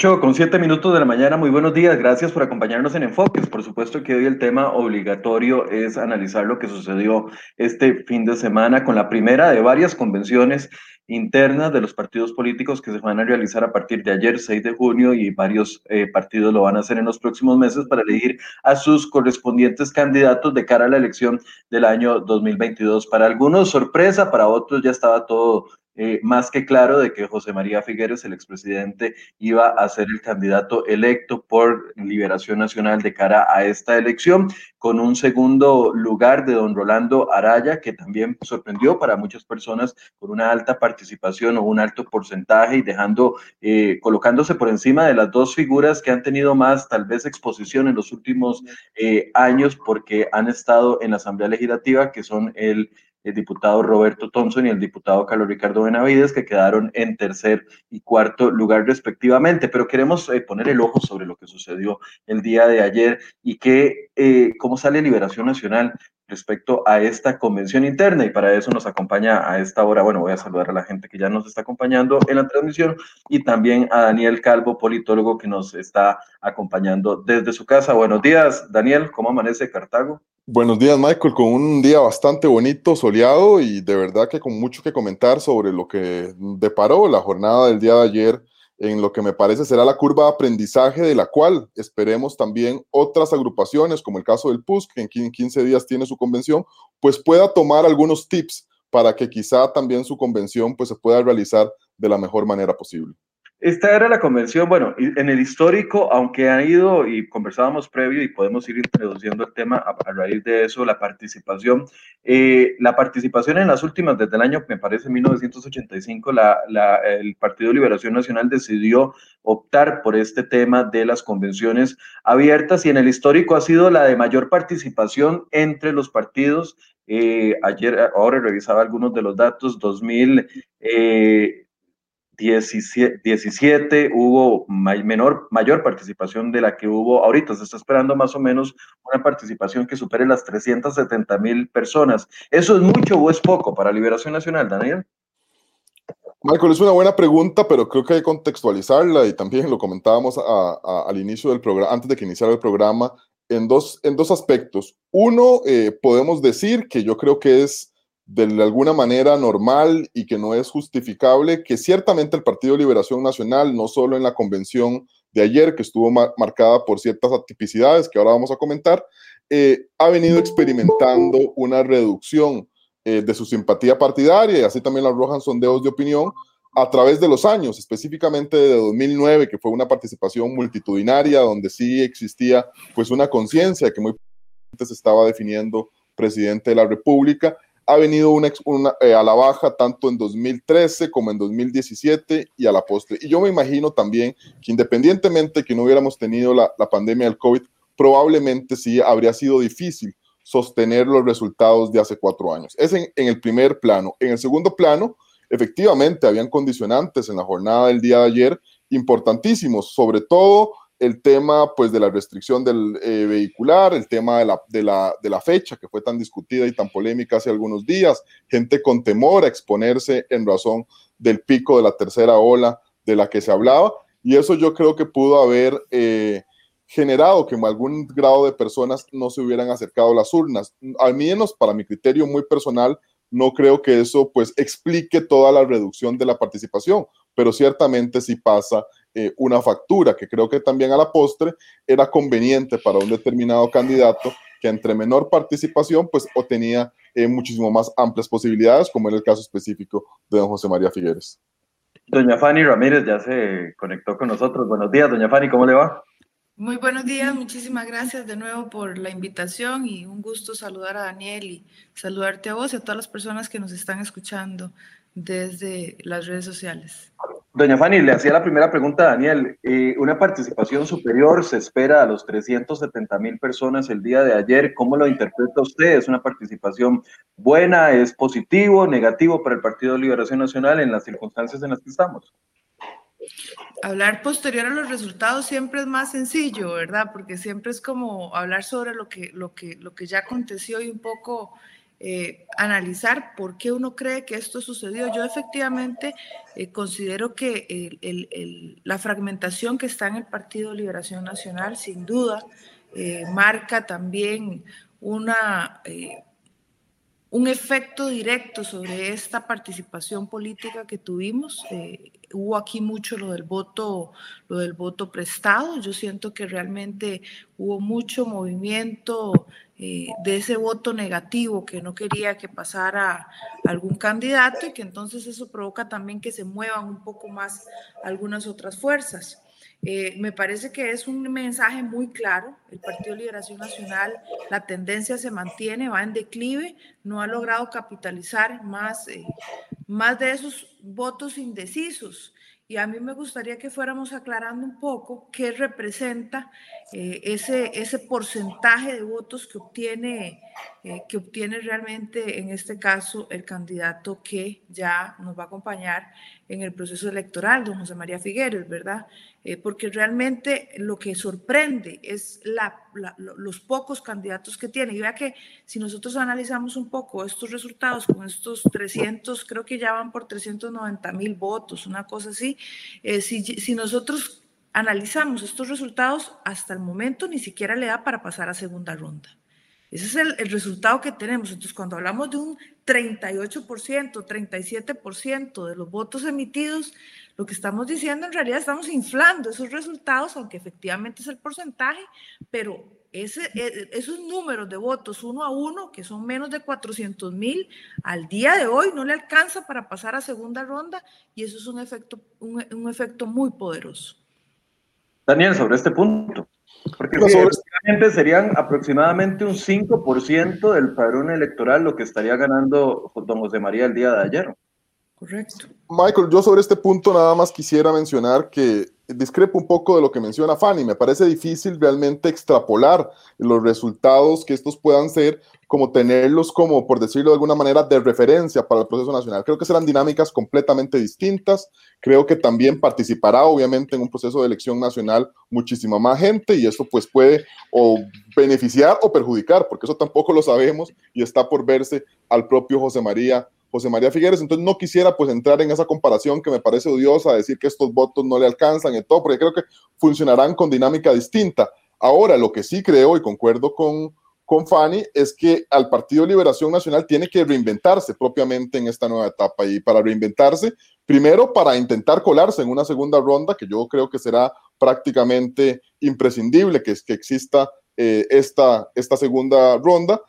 8 con 7 minutos de la mañana, muy buenos días, gracias por acompañarnos en Enfoques. Por supuesto que hoy el tema obligatorio es analizar lo que sucedió este fin de semana con la primera de varias convenciones internas de los partidos políticos que se van a realizar a partir de ayer, 6 de junio, y varios eh, partidos lo van a hacer en los próximos meses para elegir a sus correspondientes candidatos de cara a la elección del año 2022. Para algunos sorpresa, para otros ya estaba todo eh, más que claro de que José María Figueres, el expresidente, iba a ser el candidato electo por Liberación Nacional de cara a esta elección, con un segundo lugar de don Rolando Araya, que también sorprendió para muchas personas con una alta participación o un alto porcentaje y dejando, eh, colocándose por encima de las dos figuras que han tenido más tal vez exposición en los últimos eh, años porque han estado en la Asamblea Legislativa, que son el el diputado Roberto Thompson y el diputado Carlos Ricardo Benavides, que quedaron en tercer y cuarto lugar respectivamente. Pero queremos eh, poner el ojo sobre lo que sucedió el día de ayer y que, eh, cómo sale Liberación Nacional respecto a esta convención interna y para eso nos acompaña a esta hora, bueno, voy a saludar a la gente que ya nos está acompañando en la transmisión y también a Daniel Calvo, politólogo que nos está acompañando desde su casa. Buenos días, Daniel, ¿cómo amanece Cartago? Buenos días, Michael, con un día bastante bonito, soleado y de verdad que con mucho que comentar sobre lo que deparó la jornada del día de ayer en lo que me parece será la curva de aprendizaje de la cual esperemos también otras agrupaciones, como el caso del PUS, que en 15 días tiene su convención, pues pueda tomar algunos tips para que quizá también su convención pues se pueda realizar de la mejor manera posible. Esta era la convención, bueno, en el histórico, aunque ha ido y conversábamos previo y podemos ir introduciendo el tema a, raíz de eso, la participación, eh, la participación en las últimas, desde el año, me parece, 1985, la, la, el Partido Liberación Nacional decidió optar por este tema de las convenciones abiertas y en el histórico ha sido la de mayor participación entre los partidos. Eh, ayer, ahora revisaba algunos de los datos, 2000. Eh, 17, hubo menor, mayor participación de la que hubo ahorita. Se está esperando más o menos una participación que supere las 370 mil personas. ¿Eso es mucho o es poco para Liberación Nacional, Daniel? Michael, es una buena pregunta, pero creo que hay que contextualizarla y también lo comentábamos al inicio del programa, antes de que iniciara el programa, en dos, en dos aspectos. Uno, eh, podemos decir que yo creo que es de alguna manera normal y que no es justificable, que ciertamente el Partido Liberación Nacional, no solo en la convención de ayer, que estuvo marcada por ciertas atipicidades que ahora vamos a comentar, eh, ha venido experimentando una reducción eh, de su simpatía partidaria y así también la arrojan sondeos de opinión a través de los años, específicamente de 2009, que fue una participación multitudinaria donde sí existía pues una conciencia que muy se estaba definiendo presidente de la República ha venido una, eh, a la baja tanto en 2013 como en 2017 y a la postre. Y yo me imagino también que independientemente que no hubiéramos tenido la, pandemia del COVID, probablemente sí habría sido difícil sostener los resultados de hace cuatro años. Es en el primer plano. En el segundo plano, efectivamente, habían condicionantes en la jornada del día de ayer importantísimos, sobre todo el tema pues de la restricción del eh, vehicular, el tema de la, de, la, de la fecha que fue tan discutida y tan polémica hace algunos días, gente con temor a exponerse en razón del pico de la tercera ola de la que se hablaba, y eso yo creo que pudo haber eh, generado que algún grado de personas no se hubieran acercado a las urnas. Al menos para mi criterio muy personal, no creo que eso pues explique toda la reducción de la participación, pero ciertamente sí pasa eh, una factura, que creo que también a la postre era conveniente para un determinado candidato que entre menor participación, pues obtenía eh, muchísimo más amplias posibilidades, como en el caso específico de don José María Figueres. Doña Fanny Ramírez ya se conectó con nosotros. Buenos días, doña Fanny, ¿cómo le va? Muy buenos días, muchísimas gracias de nuevo por la invitación y un gusto saludar a Daniel y saludarte a vos y a todas las personas que nos están escuchando desde las redes sociales. Doña Fanny, le hacía la primera pregunta a Daniel. Eh, una participación superior se espera a los 370 mil personas el día de ayer. ¿Cómo lo interpreta usted? ¿Es una participación buena? ¿Es positivo? ¿Negativo para el Partido de Liberación Nacional en las circunstancias en las que estamos? Hablar posterior a los resultados siempre es más sencillo, ¿verdad? Porque siempre es como hablar sobre lo que, lo que, lo que ya aconteció y un poco eh, analizar por qué uno cree que esto sucedió. Yo efectivamente eh, considero que la fragmentación que está en el Partido Liberación Nacional, sin duda, eh, marca también una un efecto directo sobre esta participación política que tuvimos. Eh, hubo aquí mucho lo del voto, lo del voto prestado. Yo siento que realmente hubo mucho movimiento eh, de ese voto negativo que no quería que pasara algún candidato y que entonces eso provoca también que se muevan un poco más algunas otras fuerzas. Eh, me parece que es un mensaje muy claro. El Partido Liberación Nacional, la tendencia se mantiene, va en declive, no ha logrado capitalizar más, eh, más de esos votos indecisos. Y a mí me gustaría que fuéramos aclarando un poco qué representa eh, ese, ese porcentaje de votos que obtiene, que obtiene realmente, en este caso, el candidato que ya nos va a acompañar en el proceso electoral, don José María Figueres, ¿verdad? Eh, porque realmente lo que sorprende es los pocos candidatos que tiene. Y vea que si nosotros analizamos un poco estos resultados con estos 300, creo que ya van por 390 mil votos, una cosa así, eh, si, si nosotros analizamos estos resultados, hasta el momento ni siquiera le da para pasar a segunda ronda. Ese es el, el, resultado que tenemos. Entonces, cuando hablamos de un 38%, 37% de los votos emitidos, lo que estamos diciendo en realidad estamos inflando esos resultados, aunque efectivamente es el porcentaje, pero ese, e, esos números de votos uno a uno, que son menos de 400 mil, al día de hoy no le alcanza para pasar a segunda ronda y eso es un efecto, un, un efecto muy poderoso. Daniel, sobre este punto. Porque sí, serían aproximadamente un 5% del padrón electoral lo que estaría ganando don José María el día de ayer. Correcto. Michael, yo sobre este punto nada más quisiera mencionar que discrepo un poco de lo que menciona Fanny. Me parece difícil realmente extrapolar los resultados que estos puedan ser, como tenerlos como, por decirlo de alguna manera, de referencia para el proceso nacional. Creo que serán dinámicas completamente distintas. Creo que también participará, obviamente, en un proceso de elección nacional muchísima más gente y eso pues puede o beneficiar o perjudicar, porque eso tampoco lo sabemos y está por verse al propio José María José María Figueres, entonces no quisiera pues entrar en esa comparación que me parece odiosa, decir que estos votos no le alcanzan y todo, porque creo que funcionarán con dinámica distinta. Ahora, lo que sí creo y concuerdo con, con Fanny es que al Partido Liberación Nacional tiene que reinventarse propiamente en esta nueva etapa y para reinventarse, primero para intentar colarse en una segunda ronda, que yo creo que será prácticamente imprescindible que, que exista eh, esta, esta segunda ronda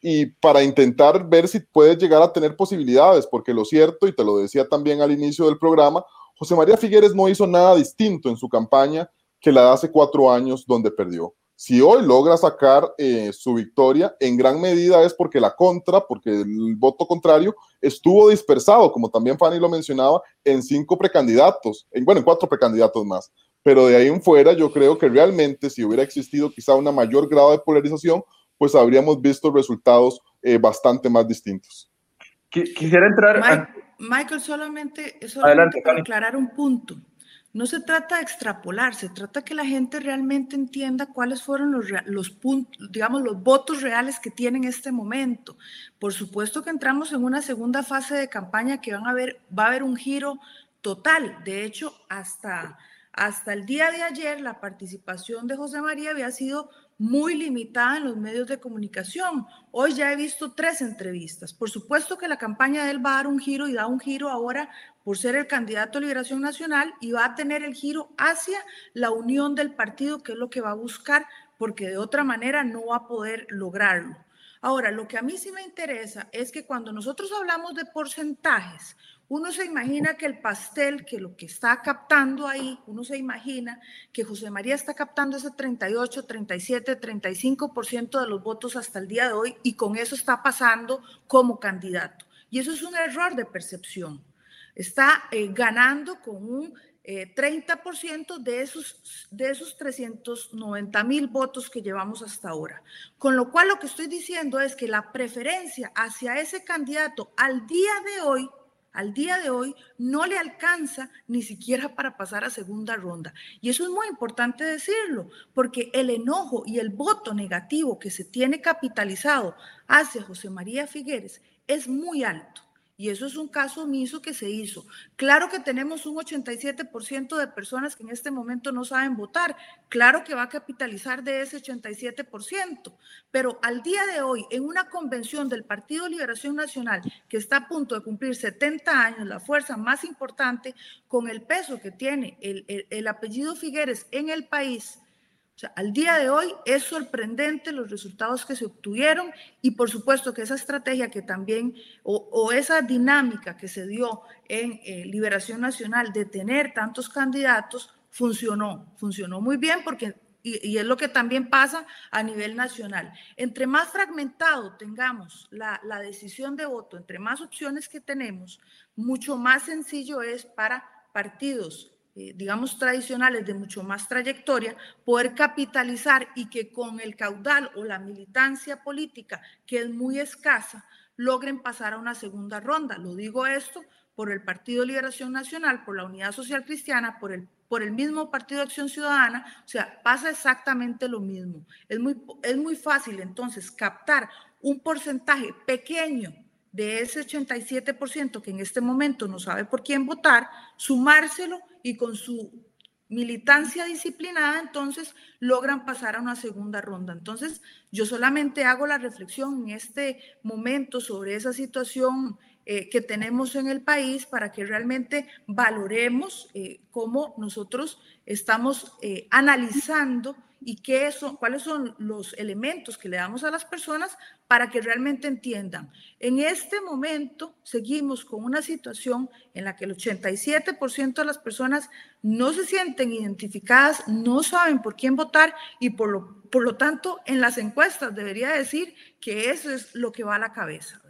y para intentar ver si puedes llegar a tener posibilidades, porque lo cierto, y te lo decía también al inicio del programa, José María Figueres no hizo nada distinto en su campaña que la de hace cuatro años donde perdió. Si hoy logra sacar eh, su victoria, en gran medida es porque la contra, porque el voto contrario estuvo dispersado, como también Fanny lo mencionaba, en cinco precandidatos, en, bueno, en cuatro precandidatos más. Pero de ahí en fuera, yo creo que realmente si hubiera existido quizá una mayor grado de polarización, pues habríamos visto resultados eh, bastante más distintos. Quisiera entrar. Michael, solamente, solamente para aclarar un punto. No se trata de extrapolar, se trata que la gente realmente entienda cuáles fueron los, los puntos, digamos, los votos reales que tienen en este momento. Por supuesto que entramos en una segunda fase de campaña que van a ver, va a haber un giro total. De hecho, hasta, hasta el día de ayer, la participación de José María había sido muy limitada en los medios de comunicación. Hoy ya he visto tres entrevistas. Por supuesto que la campaña de él va a dar un giro y da un giro ahora por ser el candidato a Liberación Nacional y va a tener el giro hacia la unión del partido, que es lo que va a buscar, porque de otra manera no va a poder lograrlo. Ahora, lo que a mí sí me interesa es que cuando nosotros hablamos de porcentajes, uno se imagina que el pastel, que lo que está captando ahí, uno se imagina que José María está captando ese 38, 37, 35% de los votos hasta el día de hoy y con eso está pasando como candidato. Y eso es un error de percepción. Está eh, ganando con un 30% eh, de esos, de esos 390 mil votos que llevamos hasta ahora. Con lo cual lo que estoy diciendo es que la preferencia hacia ese candidato al día de hoy al día de hoy no le alcanza ni siquiera para pasar a segunda ronda. Y eso es muy importante decirlo, porque el enojo y el voto negativo que se tiene capitalizado hacia José María Figueres es muy alto. Y eso es un caso omiso que se hizo. Claro que tenemos un 87% de personas que en este momento no saben votar. Claro que va a capitalizar de ese 87%. Pero al día de hoy, en una convención del Partido Liberación Nacional, que está a punto de cumplir 70 años, la fuerza más importante, con el peso que tiene el, el apellido Figueres en el país, o sea, al día de hoy es sorprendente los resultados que se obtuvieron y por supuesto que esa estrategia que también, o, esa dinámica que se dio en eh, Liberación Nacional de tener tantos candidatos, funcionó, funcionó muy bien porque, y, es lo que también pasa a nivel nacional. Entre más fragmentado tengamos la, la decisión de voto, entre más opciones que tenemos, mucho más sencillo es para partidos eh, digamos, tradicionales de mucho más trayectoria, poder capitalizar y que con el caudal o la militancia política, que es muy escasa, logren pasar a una segunda ronda. Lo digo esto por el Partido Liberación Nacional, por la Unidad Social Cristiana, por el, por el mismo Partido Acción Ciudadana, o sea, pasa exactamente lo mismo. Es muy, es muy fácil entonces captar un porcentaje pequeño de ese 87% que en este momento no sabe por quién votar, sumárselo y con su militancia disciplinada, entonces logran pasar a una segunda ronda. Entonces, yo solamente hago la reflexión en este momento sobre esa situación eh, que tenemos en el país para que realmente valoremos eh, cómo nosotros estamos eh, analizando y qué son, cuáles son los elementos que le damos a las personas para que realmente entiendan. En este momento seguimos con una situación en la que el 87% de las personas no se sienten identificadas, no saben por quién votar y por lo, por lo tanto en las encuestas debería decir que eso es lo que va a la cabeza.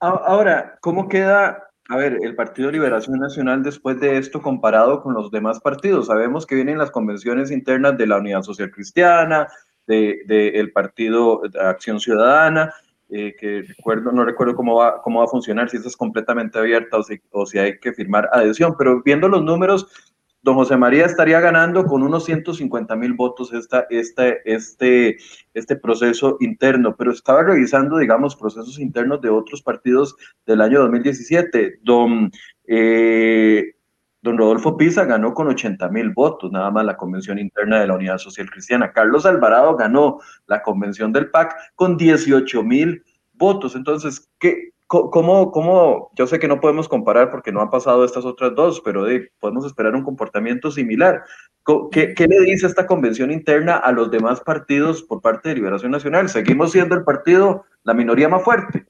Ahora, ¿cómo queda a ver, el Partido Liberación Nacional después de esto comparado con los demás partidos, sabemos que vienen las convenciones internas de la Unidad Social Cristiana, del de, Partido de Acción Ciudadana, eh, que recuerdo, no recuerdo cómo va, cómo va a funcionar, si eso es completamente abierta o si, o si hay que firmar adhesión, pero viendo los números, don José María estaría ganando con unos 150 mil votos esta, este, este, este proceso interno, pero estaba revisando, digamos, procesos internos de otros partidos del año 2017. Don, eh, don Rodolfo Pisa ganó con 80 mil votos, nada más la convención interna de la Unidad Social Cristiana. Carlos Alvarado ganó la convención del PAC con 18 mil votos. Entonces, ¿qué, ¿Cómo, ¿Cómo, yo sé que no podemos comparar porque no han pasado estas otras dos, pero podemos esperar un comportamiento similar? ¿Qué, ¿Qué, le dice esta convención interna a los demás partidos por parte de Liberación Nacional? ¿Seguimos siendo el partido, la minoría más fuerte?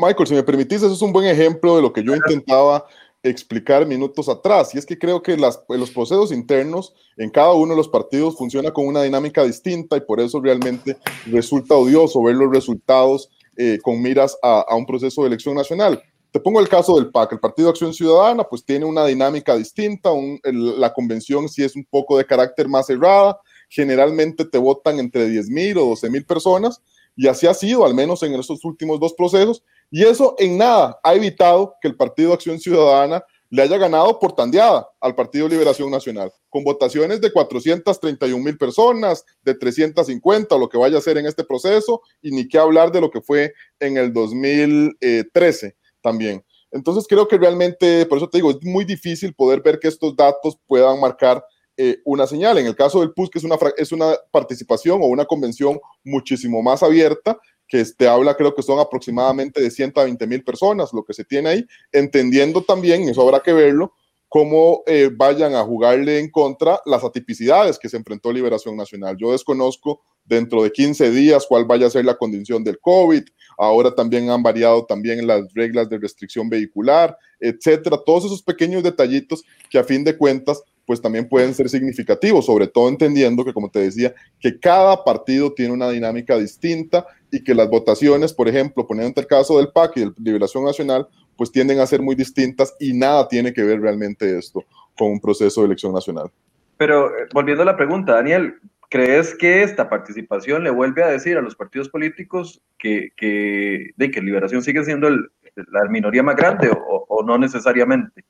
Michael, si me permitís, eso es un buen ejemplo de lo que yo intentaba explicar minutos atrás. Y es que creo que las, los procesos internos en cada uno de los partidos funciona con una dinámica distinta y por eso realmente resulta odioso ver los resultados eh, con miras a, un proceso de elección nacional. Te pongo el caso del PAC, el Partido Acción Ciudadana, pues tiene una dinámica distinta, la convención sí es un poco de carácter más cerrada, generalmente te votan entre 10 mil o 12 mil personas, y así ha sido, al menos en estos últimos dos procesos, y eso en nada ha evitado que el Partido Acción Ciudadana le haya ganado por tandeada al Partido Liberación Nacional, con votaciones de 431 mil personas, de 350, o lo que vaya a ser en este proceso, y ni qué hablar de lo que fue en el 2013 también. Entonces creo que realmente, por eso te digo, es muy difícil poder ver que estos datos puedan marcar eh, una señal. En el caso del PUS, que es una, es una participación o una convención muchísimo más abierta, que este, habla, creo que son aproximadamente de 120 mil personas lo que se tiene ahí, entendiendo también, eso habrá que verlo, cómo eh, vayan a jugarle en contra las atipicidades que se enfrentó Liberación Nacional. Yo desconozco dentro de 15 días cuál vaya a ser la condición del COVID. Ahora también han variado también las reglas de restricción vehicular, etcétera. Todos esos pequeños detallitos que a fin de cuentas pues también pueden ser significativos, sobre todo entendiendo que, como te decía, que cada partido tiene una dinámica distinta y que las votaciones, por ejemplo, poniendo el caso del PAC y de Liberación Nacional, pues tienden a ser muy distintas y nada tiene que ver realmente esto con un proceso de elección nacional. Pero eh, volviendo a la pregunta, Daniel, ¿crees que esta participación le vuelve a decir a los partidos políticos que, que, de que Liberación sigue siendo el, la minoría más grande o, no necesariamente?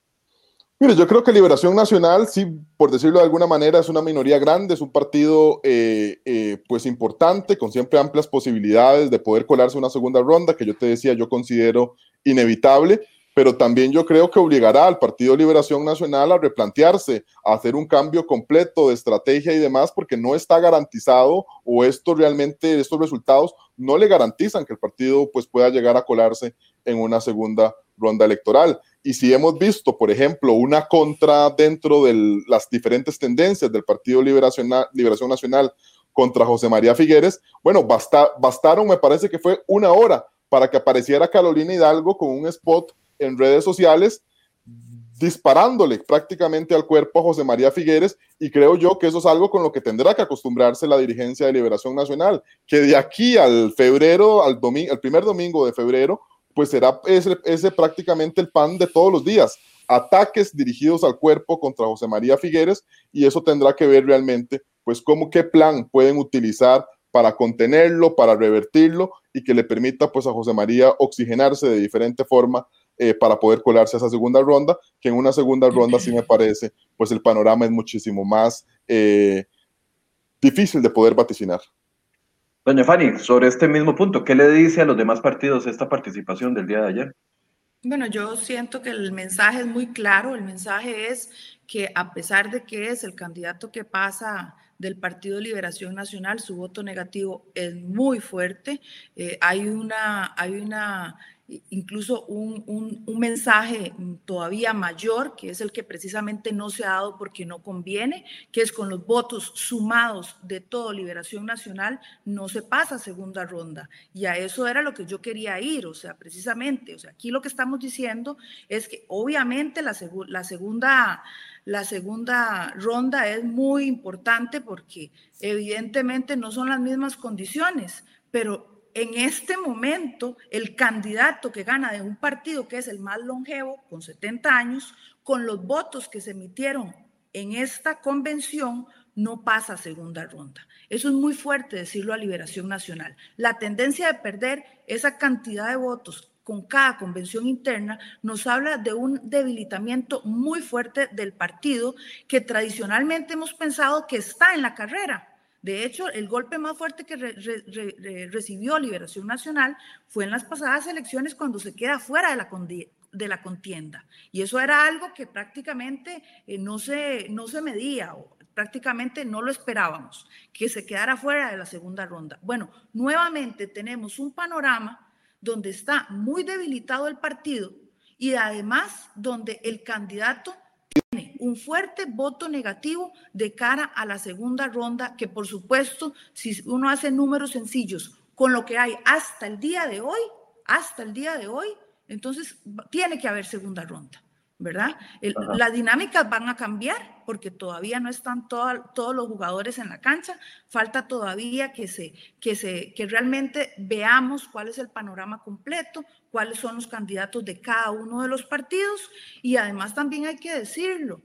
Mire, yo creo que Liberación Nacional, sí, por decirlo de alguna manera, es una minoría grande, es un partido eh, eh, pues importante, con siempre amplias posibilidades de poder colarse una segunda ronda, que yo te decía, yo considero inevitable pero también yo creo que obligará al Partido Liberación Nacional a replantearse, a hacer un cambio completo de estrategia y demás, porque no está garantizado o esto realmente, estos resultados no le garantizan que el partido pues pueda llegar a colarse en una segunda ronda electoral. Y si hemos visto, por ejemplo, una contra dentro de las diferentes tendencias del Partido Liberación, Nacional contra José María Figueres, bueno, basta, bastaron, me parece que fue una hora para que apareciera Carolina Hidalgo con un spot en redes sociales disparándole prácticamente al cuerpo a José María Figueres y creo yo que eso es algo con lo que tendrá que acostumbrarse la dirigencia de Liberación Nacional, que de aquí al febrero, al, primer domingo de febrero, pues será ese, ese prácticamente el pan de todos los días, ataques dirigidos al cuerpo contra José María Figueres y eso tendrá que ver realmente pues cómo qué plan pueden utilizar para contenerlo, para revertirlo y que le permita pues a José María oxigenarse de diferente forma eh, para poder colarse a esa segunda ronda, que en una segunda ronda sí me parece, pues el panorama es muchísimo más eh, difícil de poder vaticinar. Doña Fanny, sobre este mismo punto, ¿qué le dice a los demás partidos esta participación del día de ayer? Bueno, yo siento que el mensaje es muy claro, el mensaje es que a pesar de que es el candidato que pasa del Partido Liberación Nacional, su voto negativo es muy fuerte, eh, hay una, hay una incluso un, un, mensaje todavía mayor, que es el que precisamente no se ha dado porque no conviene, que es con los votos sumados de todo Liberación Nacional, no se pasa segunda ronda. Y a eso era lo que yo quería ir, o sea, precisamente, o sea, aquí lo que estamos diciendo es que obviamente la, la segunda... La segunda ronda es muy importante porque evidentemente no son las mismas condiciones, pero en este momento el candidato que gana de un partido que es el más longevo, con 70 años, con los votos que se emitieron en esta convención, no pasa a segunda ronda. Eso es muy fuerte decirlo a Liberación Nacional. La tendencia de perder esa cantidad de votos con cada convención interna nos habla de un debilitamiento muy fuerte del partido que tradicionalmente hemos pensado que está en la carrera de hecho, el golpe más fuerte que recibió Liberación Nacional fue en las pasadas elecciones cuando se queda fuera de la, de la contienda. Y eso era algo que prácticamente eh, no, se, no se medía o prácticamente no lo esperábamos, que se quedara fuera de la segunda ronda. Bueno, nuevamente tenemos un panorama donde está muy debilitado el partido y además donde el candidato un fuerte voto negativo de cara a la segunda ronda, que por supuesto, si uno hace números sencillos con lo que hay hasta el día de hoy, hasta el día de hoy, entonces tiene que haber segunda ronda. ¿Verdad? las dinámicas van a cambiar porque todavía no están todos los jugadores en la cancha, falta todavía que, se, que, se, que realmente veamos cuál es el panorama completo, cuáles son los candidatos de cada uno de los partidos. Y además también hay que decirlo,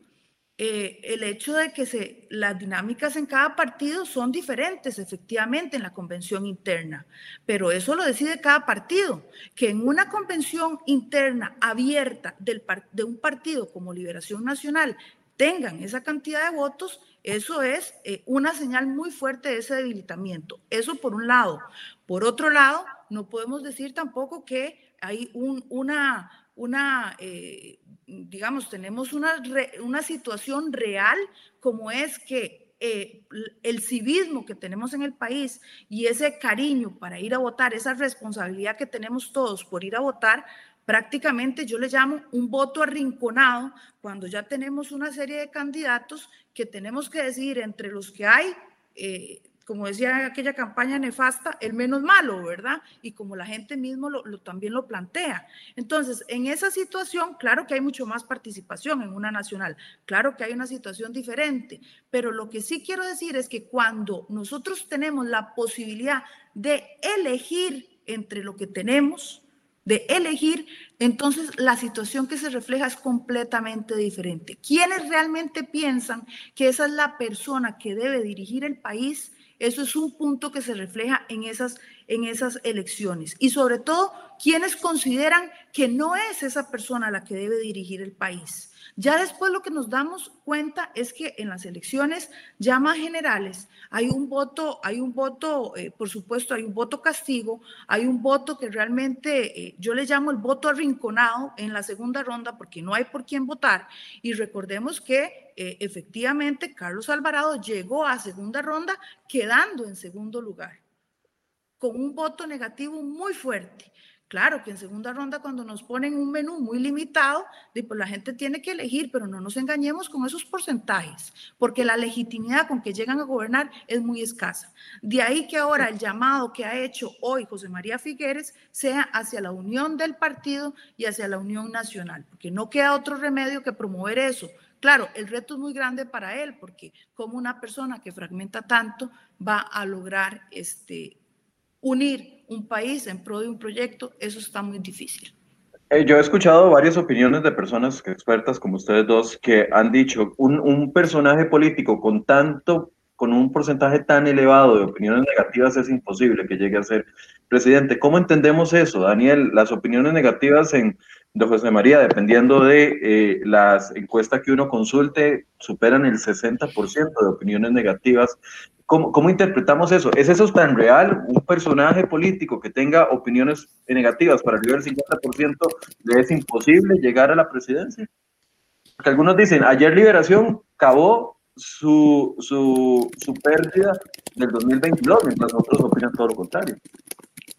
eh, el hecho de que se, las dinámicas en cada partido son diferentes, efectivamente, en la convención interna, pero eso lo decide cada partido, que en una convención interna abierta del, de un partido como Liberación Nacional tengan esa cantidad de votos, eso es eh, una señal muy fuerte de ese debilitamiento. Eso por un lado. Por otro lado, no podemos decir tampoco que hay un, una, una eh, digamos, tenemos una, una situación real como es que eh, el civismo que tenemos en el país y ese cariño para ir a votar, esa responsabilidad que tenemos todos por ir a votar, prácticamente yo le llamo un voto arrinconado cuando ya tenemos una serie de candidatos que tenemos que decidir entre los que hay. Eh, como decía aquella campaña nefasta, el menos malo, ¿verdad? Y como la gente mismo lo, también lo plantea. Entonces, en esa situación, claro que hay mucho más participación en una nacional, claro que hay una situación diferente, pero lo que sí quiero decir es que cuando nosotros tenemos la posibilidad de elegir entre lo que tenemos, de elegir, entonces la situación que se refleja es completamente diferente. ¿Quiénes realmente piensan que esa es la persona que debe dirigir el país? Eso es un punto que se refleja en esas, en esas elecciones. Y sobre todo, ¿quiénes consideran que no es esa persona la que debe dirigir el país? Ya después lo que nos damos cuenta es que en las elecciones ya más generales hay un voto, hay un voto, eh, por supuesto, hay un voto castigo, hay un voto que realmente eh, yo le llamo el voto arrinconado en la segunda ronda porque no hay por quién votar. Y recordemos que eh, efectivamente Carlos Alvarado llegó a segunda ronda quedando en segundo lugar con un voto negativo muy fuerte. Claro que en segunda ronda cuando nos ponen un menú muy limitado, pues la gente tiene que elegir, pero no nos engañemos con esos porcentajes, porque la legitimidad con que llegan a gobernar es muy escasa. De ahí que ahora el llamado que ha hecho hoy José María Figueres sea hacia la unión del partido y hacia la unión nacional, porque no queda otro remedio que promover eso. Claro, el reto es muy grande para él, porque como una persona que fragmenta tanto va a lograr este, unir un país en pro de un proyecto, eso está muy difícil. Eh, yo he escuchado varias opiniones de personas expertas como ustedes dos que han dicho un, un personaje político con tanto con un porcentaje tan elevado de opiniones negativas es imposible que llegue a ser presidente. ¿Cómo entendemos eso, Daniel? Las opiniones negativas en de José María, dependiendo de eh, las encuestas que uno consulte, superan el 60% de opiniones negativas ¿Cómo, interpretamos eso? ¿Es eso tan real? ¿Un personaje político que tenga opiniones negativas para arriba del 50% le es imposible llegar a la presidencia? Porque algunos dicen, ayer Liberación acabó su, su, su pérdida del 2022, mientras otros opinan todo lo contrario.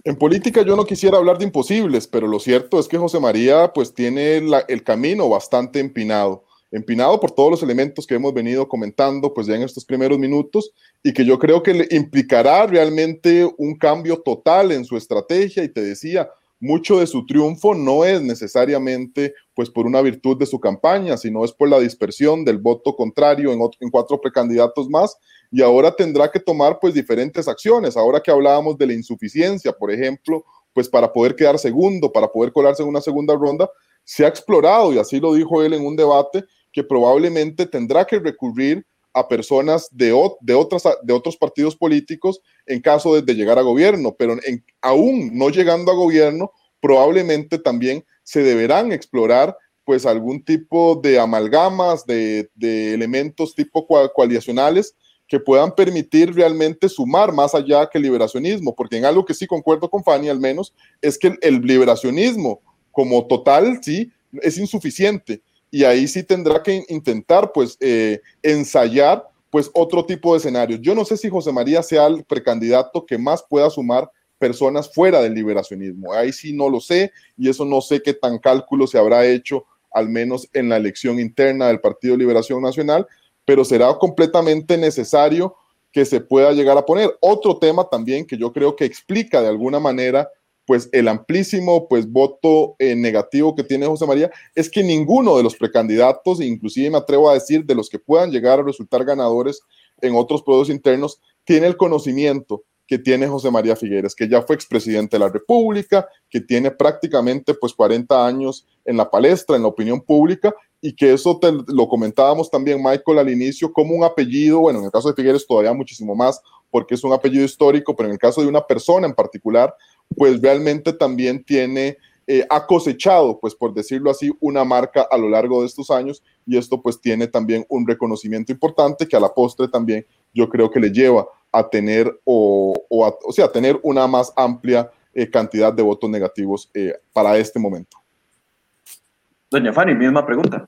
En política yo no quisiera hablar de imposibles, pero lo cierto es que José María pues tiene el camino bastante empinado. Empinado por todos los elementos que hemos venido comentando pues ya en estos primeros minutos y que yo creo que le implicará realmente un cambio total en su estrategia. Y te decía, mucho de su triunfo no es necesariamente pues por una virtud de su campaña, sino es por la dispersión del voto contrario en, cuatro precandidatos más y ahora tendrá que tomar pues diferentes acciones. Ahora que hablábamos de la insuficiencia, por ejemplo, pues para poder quedar segundo, para poder colarse en una segunda ronda, se ha explorado y así lo dijo él en un debate que probablemente tendrá que recurrir a personas de, de, otras, de otros partidos políticos en caso de, llegar a gobierno, pero en, aún no llegando a gobierno, probablemente también se deberán explorar pues algún tipo de amalgamas, de, elementos tipo coalicionales que puedan permitir realmente sumar más allá que el liberacionismo, porque en algo que sí concuerdo con Fanny al menos, es que el liberacionismo como total, sí, es insuficiente y ahí sí tendrá que intentar pues eh, ensayar pues otro tipo de escenarios. Yo no sé si José María sea el precandidato que más pueda sumar personas fuera del liberacionismo. Ahí sí no lo sé y eso no sé qué tan cálculo se habrá hecho al menos en la elección interna del Partido Liberación Nacional, pero será completamente necesario que se pueda llegar a poner. Otro tema también que yo creo que explica de alguna manera pues el amplísimo pues voto eh, negativo que tiene José María es que ninguno de los precandidatos, inclusive me atrevo a decir de los que puedan llegar a resultar ganadores en otros productos internos, tiene el conocimiento que tiene José María Figueres, que ya fue expresidente de la República, que tiene prácticamente pues 40 años en la palestra, en la opinión pública, y que eso lo comentábamos también, Michael, al inicio, como un apellido, bueno, en el caso de Figueres todavía muchísimo más, porque es un apellido histórico, pero en el caso de una persona en particular, pues realmente también tiene, eh, ha cosechado, pues por decirlo así, una marca a lo largo de estos años y esto pues tiene también un reconocimiento importante que a la postre también yo creo que le lleva a tener o, o, sea, a tener una más amplia eh, cantidad de votos negativos eh, para este momento. Doña Fanny, misma pregunta.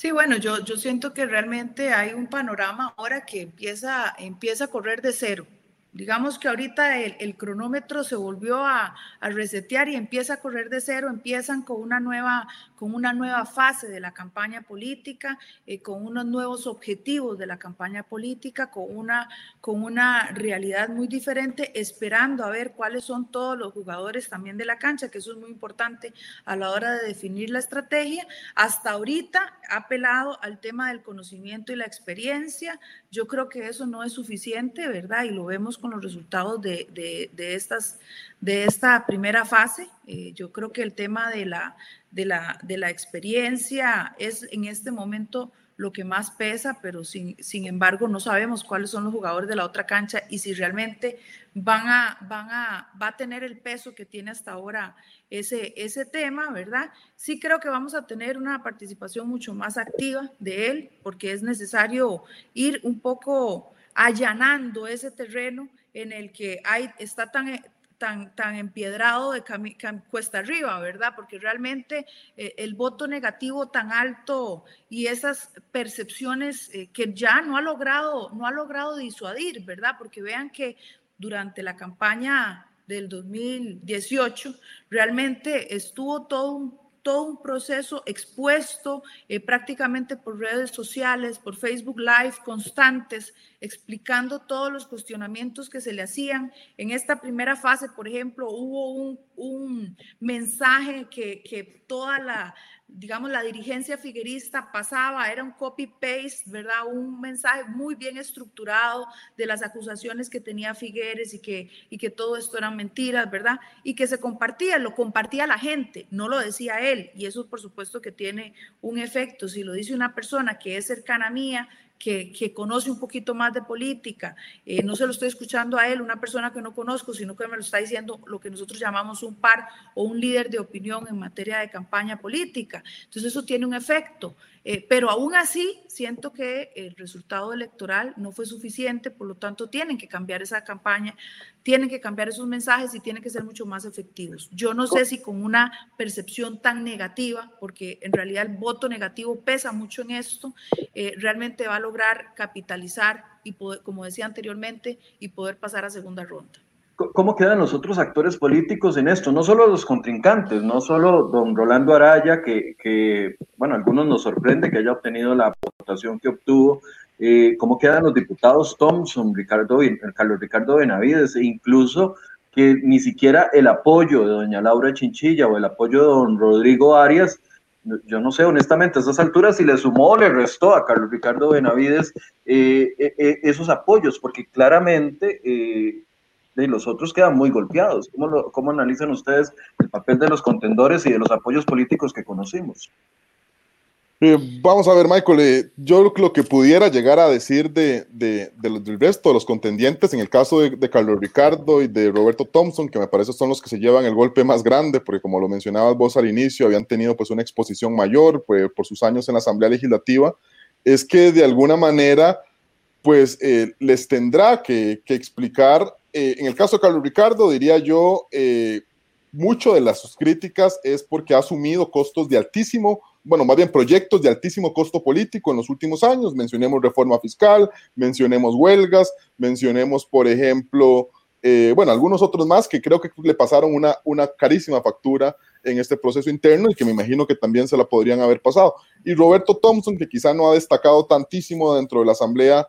Sí, bueno, yo, yo siento que realmente hay un panorama ahora que empieza, empieza a correr de cero. Digamos que ahorita el, cronómetro se volvió a, resetear y empieza a correr de cero, empiezan con una nueva, con una nueva fase de la campaña política, eh, con unos nuevos objetivos de la campaña política, con una, con una realidad muy diferente, esperando a ver cuáles son todos los jugadores también de la cancha, que eso es muy importante a la hora de definir la estrategia. Hasta ahorita ha apelado al tema del conocimiento y la experiencia. Yo creo que eso no es suficiente, ¿verdad? Y lo vemos con los resultados de, de, estas, de esta primera fase. Eh, yo creo que el tema de la, de, la, de la experiencia es en este momento lo que más pesa, pero sin, sin, embargo no sabemos cuáles son los jugadores de la otra cancha y si realmente van a, van a, va a tener el peso que tiene hasta ahora ese, ese tema, ¿verdad? Sí creo que vamos a tener una participación mucho más activa de él, porque es necesario ir un poco allanando ese terreno en el que hay, está tan, tan, tan empiedrado de cuesta arriba, ¿verdad? Porque realmente eh, el voto negativo tan alto y esas percepciones eh, que ya no ha logrado, no ha logrado disuadir, ¿verdad? Porque vean que durante la campaña del 2018 realmente estuvo todo un todo un proceso expuesto eh, prácticamente por redes sociales, por Facebook Live constantes, explicando todos los cuestionamientos que se le hacían. En esta primera fase, por ejemplo, hubo un, un mensaje que, que toda la, digamos, la dirigencia figuerista pasaba, era un copy-paste, ¿verdad? Un mensaje muy bien estructurado de las acusaciones que tenía Figueres y que, y que todo esto eran mentiras, ¿verdad? Y que se compartía, lo compartía la gente, no lo decía él. Y eso, por supuesto, que tiene un efecto. Si lo dice una persona que es cercana mía, que, conoce un poquito más de política. Eh, no se lo estoy escuchando a él, una persona que no conozco, sino que me lo está diciendo lo que nosotros llamamos un par o un líder de opinión en materia de campaña política. Entonces eso tiene un efecto. Eh, pero aún así, siento que el resultado electoral no fue suficiente, por lo tanto, tienen que cambiar esa campaña, tienen que cambiar esos mensajes y tienen que ser mucho más efectivos. Yo no sé si con una percepción tan negativa, porque en realidad el voto negativo pesa mucho en esto, eh, realmente va a lograr capitalizar y, como decía anteriormente, y poder pasar a segunda ronda. ¿Cómo quedan los otros actores políticos en esto? No solo los contrincantes, no solo don Rolando Araya, que, que bueno, algunos nos sorprende que haya obtenido la votación que obtuvo. Eh, ¿Cómo quedan los diputados Thompson, Ricardo, Carlos Ricardo Benavides, e incluso que ni siquiera el apoyo de doña Laura Chinchilla o el apoyo de don Rodrigo Arias, yo no sé honestamente a esas alturas si le sumó o le restó a Carlos Ricardo Benavides eh, eh, esos apoyos, porque claramente y los otros quedan muy golpeados. ¿Cómo, ¿Cómo, analizan ustedes el papel de los contendores y de los apoyos políticos que conocimos? Eh, vamos a ver, Michael, eh, yo lo que pudiera llegar a decir de, de, del resto de los contendientes, en el caso de, Carlos Ricardo y de Roberto Thompson, que me parece son los que se llevan el golpe más grande, porque como lo mencionabas vos al inicio, habían tenido pues una exposición mayor pues, por sus años en la Asamblea Legislativa, es que de alguna manera pues eh, les tendrá que, explicar eh, en el caso de Carlos Ricardo, diría yo, eh, mucho de las sus críticas es porque ha asumido costos de altísimo, bueno, más bien proyectos de altísimo costo político en los últimos años. Mencionemos reforma fiscal, mencionemos huelgas, mencionemos, por ejemplo, eh, bueno, algunos otros más que creo que le pasaron una, una carísima factura en este proceso interno y que me imagino que también se la podrían haber pasado. Y Roberto Thompson, que quizá no ha destacado tantísimo dentro de la Asamblea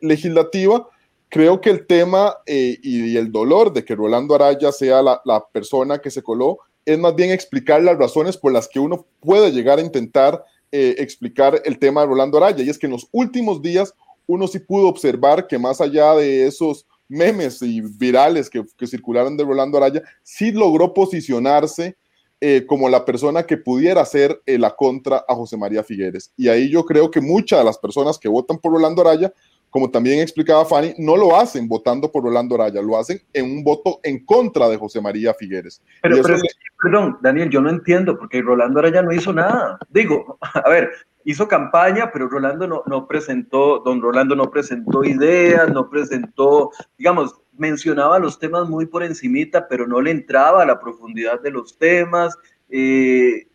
Legislativa, creo que el tema eh, y, el dolor de que Rolando Araya sea la, persona que se coló es más bien explicar las razones por las que uno puede llegar a intentar eh, explicar el tema de Rolando Araya. Y es que en los últimos días uno sí pudo observar que más allá de esos memes y virales que, circularon de Rolando Araya, sí logró posicionarse eh, como la persona que pudiera hacer la contra a José María Figueres. Y ahí yo creo que muchas de las personas que votan por Rolando Araya como también explicaba Fanny, no lo hacen votando por Rolando Araya, lo hacen en un voto en contra de José María Figueres. Pero, perdón, Daniel, yo no entiendo, porque Rolando Araya no hizo nada. Digo, a ver, hizo campaña, pero Rolando no, no presentó, don Rolando no presentó ideas, no presentó, digamos, mencionaba los temas muy por encimita, pero no le entraba a la profundidad de los temas. Eh,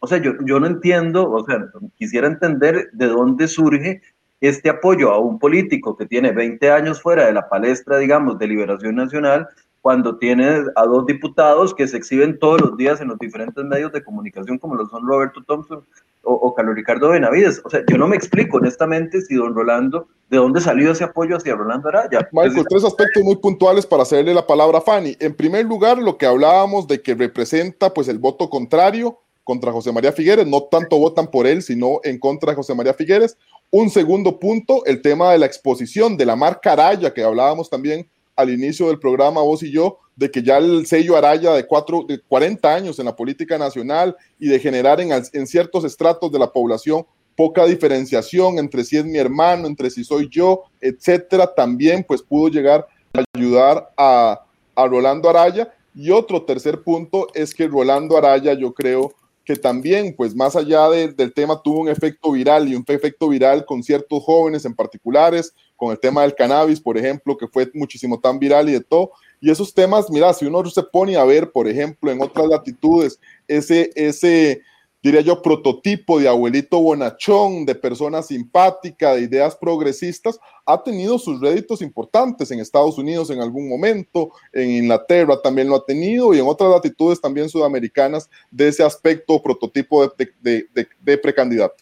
o sea, yo, yo no entiendo, o sea, quisiera entender de dónde surge este apoyo a un político que tiene 20 años fuera de la palestra, digamos, de liberación nacional, cuando tiene a dos diputados que se exhiben todos los días en los diferentes medios de comunicación, como lo son Roberto Thompson o, Carlos Ricardo Benavides. O sea, yo no me explico honestamente si don Rolando, de dónde salió ese apoyo hacia Rolando Araya. Michael, tres aspectos muy puntuales para hacerle la palabra a Fanny. En primer lugar, lo que hablábamos de que representa pues el voto contrario contra José María Figueres, no tanto votan por él, sino en contra de José María Figueres. Un segundo punto, el tema de la exposición de la marca Araya, que hablábamos también al inicio del programa, vos y yo, de que ya el sello Araya de, cuatro, de 40 años en la política nacional y de generar en, en ciertos estratos de la población poca diferenciación entre si es mi hermano, entre si soy yo, etcétera, también pues pudo llegar a ayudar a, a Rolando Araya. Y otro tercer punto es que Rolando Araya, yo creo que también, pues más allá del tema, tuvo un efecto viral y un efecto viral con ciertos jóvenes en particulares, con el tema del cannabis, por ejemplo, que fue muchísimo tan viral y de todo. Y esos temas, mira, si uno se pone a ver, por ejemplo, en otras latitudes, ese, ese, diría yo, prototipo de abuelito bonachón, de persona simpática, de ideas progresistas, ha tenido sus réditos importantes en Estados Unidos en algún momento, en Inglaterra también lo ha tenido y en otras latitudes también sudamericanas de ese aspecto prototipo de, de, de, de precandidato.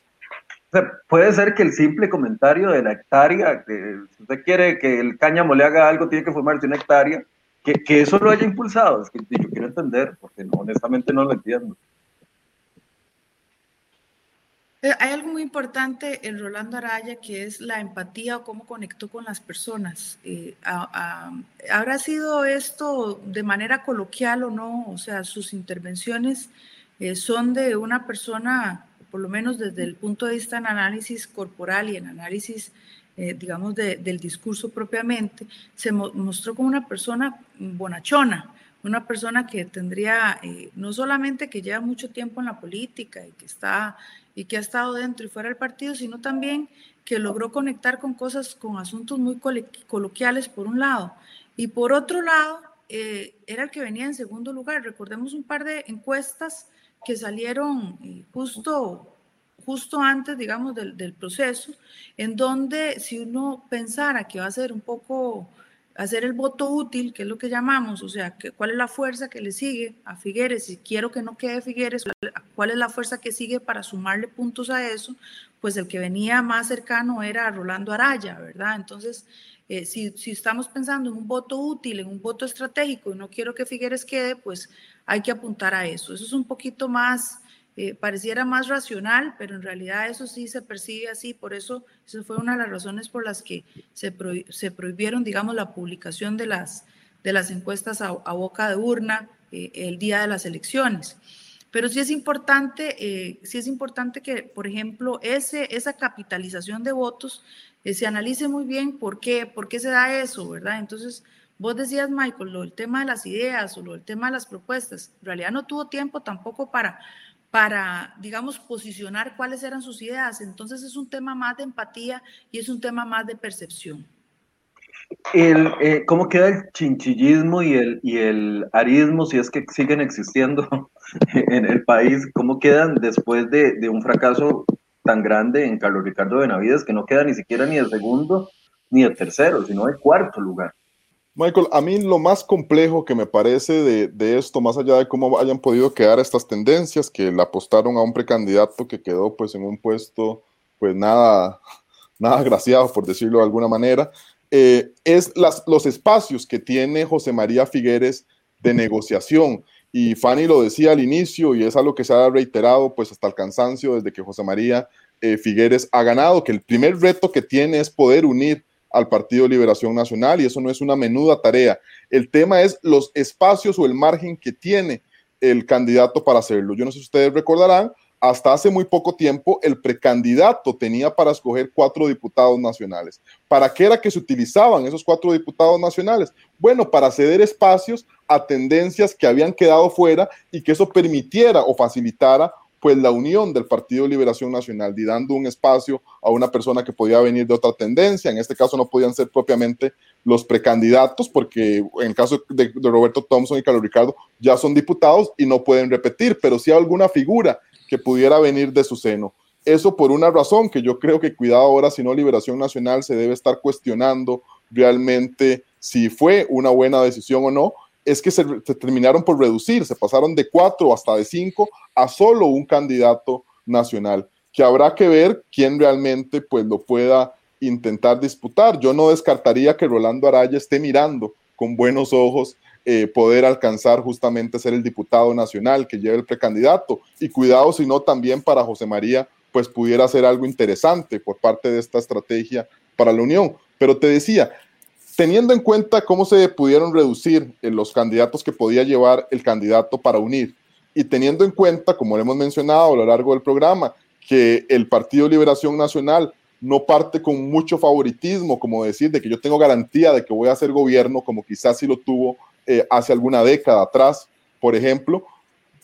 puede ser que el simple comentario de la hectárea, que si usted quiere que el cáñamo le haga algo, tiene que formarse una hectárea, que, que eso lo haya impulsado. Es que yo quiero entender, porque honestamente no lo entiendo. Eh, hay algo muy importante en Rolando Araya que es la empatía o cómo conectó con las personas. Eh, ¿Habrá sido esto de manera coloquial o no? O sea, sus intervenciones eh, son de una persona, por lo menos desde el punto de vista en análisis corporal y en análisis, digamos, del discurso propiamente, se mostró como una persona bonachona, una persona que tendría, no solamente que lleva mucho tiempo en la política y que está y que ha estado dentro y fuera del partido, sino también que logró conectar con cosas, con asuntos muy coloquiales por un lado. Y por otro lado, eh, era el que venía en segundo lugar. Recordemos un par de encuestas que salieron eh, justo, justo antes, digamos, del, del, proceso, en donde si uno pensara que va a ser un poco hacer el voto útil, que es lo que llamamos, o sea, que, cuál es la fuerza que le sigue a Figueres, si quiero que no quede Figueres, cuál es la fuerza que sigue para sumarle puntos a eso, pues el que venía más cercano era Rolando Araya, ¿verdad? Entonces, eh, si, si, estamos pensando en un voto útil, en un voto estratégico, y no quiero que Figueres quede, pues hay que apuntar a eso. Eso es un poquito más eh, pareciera más racional, pero en realidad eso sí se percibe así, por eso esa fue una de las razones por las que se, se prohibieron, digamos, la publicación de las, de las encuestas a, boca de urna eh, el día de las elecciones. Pero sí es importante, eh, sí es importante que, por ejemplo, ese, esa capitalización de votos se analice muy bien por qué, por qué se da eso, ¿verdad? Entonces, vos decías, Michael, lo del tema de las ideas o lo del tema de las propuestas, en realidad no tuvo tiempo tampoco para para, digamos, posicionar cuáles eran sus ideas. Entonces es un tema más de empatía y es un tema más de percepción. El, eh, ¿Cómo queda el chinchillismo y el, y el arismo, si es que siguen existiendo en el país? ¿Cómo quedan después de, de un fracaso tan grande en Carlos Ricardo Benavides que no queda ni siquiera ni de segundo ni de tercero, sino de cuarto lugar? Michael, a mí lo más complejo que me parece de, esto, más allá de cómo hayan podido quedar estas tendencias, que le apostaron a un precandidato que quedó pues en un puesto pues nada, nada agraciado, por decirlo de alguna manera, eh, es las, los espacios que tiene José María Figueres de negociación. Y Fanny lo decía al inicio y es algo que se ha reiterado pues hasta el cansancio desde que José María eh, Figueres ha ganado, que el primer reto que tiene es poder unir al Partido Liberación Nacional y eso no es una menuda tarea. El tema es los espacios o el margen que tiene el candidato para hacerlo. Yo no sé si ustedes recordarán, hasta hace muy poco tiempo el precandidato tenía para escoger cuatro diputados nacionales. ¿Para qué era que se utilizaban esos cuatro diputados nacionales? Bueno, para ceder espacios a tendencias que habían quedado fuera y que eso permitiera o facilitara pues la unión del Partido Liberación Nacional y dando un espacio a una persona que podía venir de otra tendencia, en este caso no podían ser propiamente los precandidatos, porque en el caso de, Roberto Thompson y Carlos Ricardo ya son diputados y no pueden repetir, pero sí alguna figura que pudiera venir de su seno. Eso por una razón que yo creo que cuidado ahora, si no Liberación Nacional se debe estar cuestionando realmente si fue una buena decisión o no, es que se, terminaron por reducir, se pasaron de cuatro hasta de cinco a solo un candidato nacional, que habrá que ver quién realmente pues lo pueda intentar disputar. Yo no descartaría que Rolando Araya esté mirando con buenos ojos eh, poder alcanzar justamente ser el diputado nacional que lleve el precandidato. Y cuidado si no también para José María, pues pudiera ser algo interesante por parte de esta estrategia para la Unión. Pero te decía, teniendo en cuenta cómo se pudieron reducir los candidatos que podía llevar el candidato para unir y teniendo en cuenta, como lo hemos mencionado a lo largo del programa, que el Partido Liberación Nacional no parte con mucho favoritismo, como decir, de que yo tengo garantía de que voy a hacer gobierno, como quizás sí lo tuvo eh, hace alguna década atrás, por ejemplo,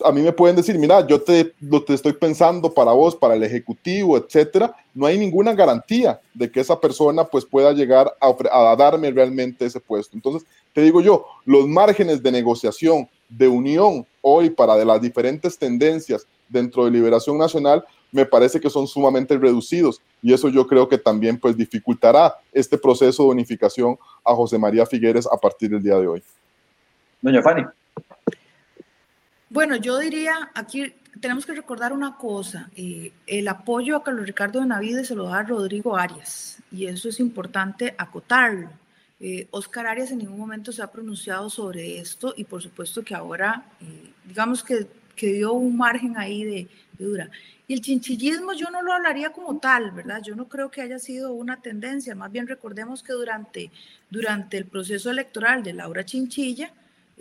a mí me pueden decir, mira, yo te, lo te estoy pensando para vos, para el Ejecutivo, etcétera. No hay ninguna garantía de que esa persona pues pueda llegar a, a darme realmente ese puesto. Entonces, te digo yo, los márgenes de negociación, de unión hoy para de las diferentes tendencias dentro de Liberación Nacional, me parece que son sumamente reducidos y eso yo creo que también pues dificultará este proceso de unificación a José María Figueres a partir del día de hoy. Doña Fanny. Bueno, yo diría, aquí tenemos que recordar una cosa, eh, el apoyo a Carlos Ricardo de Navides se lo da Rodrigo Arias y eso es importante acotarlo. Eh, Oscar Arias en ningún momento se ha pronunciado sobre esto y por supuesto que ahora, eh, digamos que, que, dio un margen ahí de, de, dura. Y el chinchillismo yo no lo hablaría como tal, ¿verdad? Yo no creo que haya sido una tendencia, más bien recordemos que durante, durante el proceso electoral de Laura Chinchilla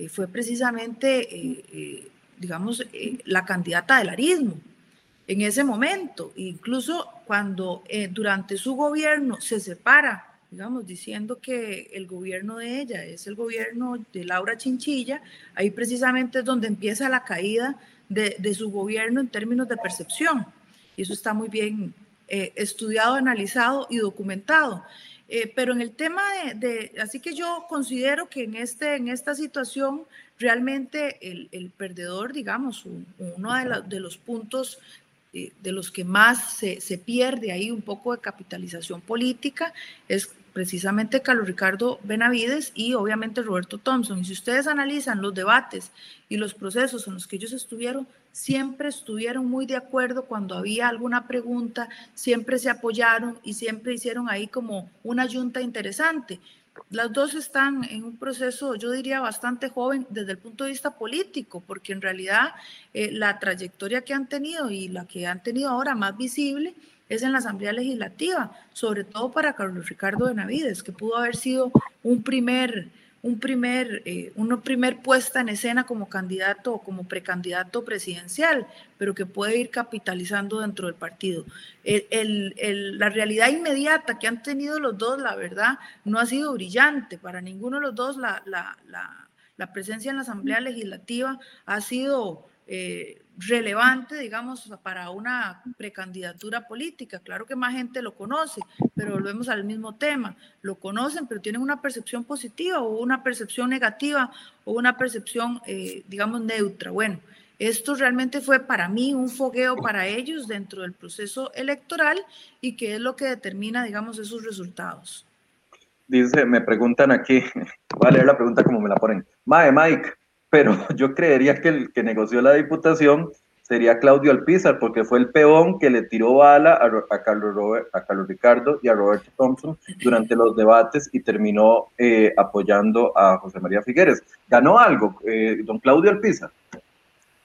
fue precisamente digamos, eh, la candidata del arismo en ese momento. Incluso cuando eh, durante su gobierno se separa, digamos, diciendo que el gobierno de ella es el gobierno de Laura Chinchilla, ahí precisamente es donde empieza la caída de, de su gobierno en términos de percepción. Y eso está muy bien eh, estudiado, analizado y documentado. pero en el tema de, de, así que yo considero que en, este, en esta situación realmente el, perdedor, digamos, uno de, los puntos eh, de los que más se, se, pierde ahí un poco de capitalización política es precisamente Carlos Ricardo Benavides y obviamente Roberto Thompson. Y si ustedes analizan los debates y los procesos en los que ellos estuvieron, siempre estuvieron muy de acuerdo cuando había alguna pregunta, siempre se apoyaron y siempre hicieron ahí como una junta interesante las dos están en un proceso, yo diría, bastante joven desde el punto de vista político, porque en realidad eh, la trayectoria que han tenido y la que han tenido ahora más visible es en la Asamblea Legislativa, sobre todo para Carlos Ricardo Benavides, que pudo haber sido un primer un primer, eh, una primer puesta en escena como candidato o como precandidato presidencial, pero que puede ir capitalizando dentro del partido. El, el, la realidad inmediata que han tenido los dos, la verdad, no ha sido brillante. Para ninguno de los dos la, la, la, la presencia en la Asamblea Legislativa ha sido eh, relevante, digamos, para una precandidatura política. Claro que más gente lo conoce, pero volvemos al mismo tema. Lo conocen, pero tienen una percepción positiva o una percepción negativa o una percepción, eh, digamos, neutra. Bueno, esto realmente fue para mí un fogueo para ellos dentro del proceso electoral y que es lo que determina, digamos, esos resultados. Dice, me preguntan aquí, voy a leer la pregunta como me la ponen. Mae, Mike, pero yo creería que el que negoció la diputación sería Claudio Alpizar, porque fue el peón que le tiró bala a, Carlos, a Carlos Ricardo y a Roberto Thompson durante los debates y terminó eh, apoyando a José María Figueres. ¿Ganó algo, eh, don Claudio Alpizar?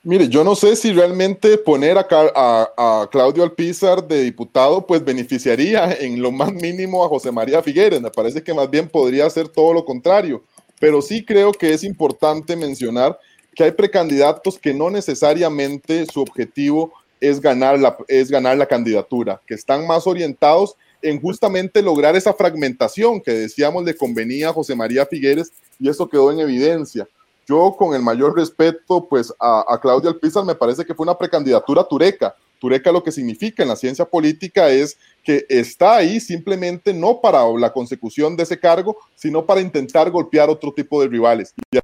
Mire, yo no sé si realmente poner a, a, Claudio Alpizar de diputado, pues beneficiaría en lo más mínimo a José María Figueres. Me parece que más bien podría ser todo lo contrario pero sí creo que es importante mencionar que hay precandidatos que no necesariamente su objetivo es ganar la, es ganar la candidatura, que están más orientados en justamente lograr esa fragmentación que decíamos le convenía a José María Figueres y eso quedó en evidencia. Yo con el mayor respeto pues a, Claudia Alpizar me parece que fue una precandidatura tureca, Tureca lo que significa en la ciencia política es que está ahí simplemente no para la consecución de ese cargo, sino para intentar golpear otro tipo de rivales. Y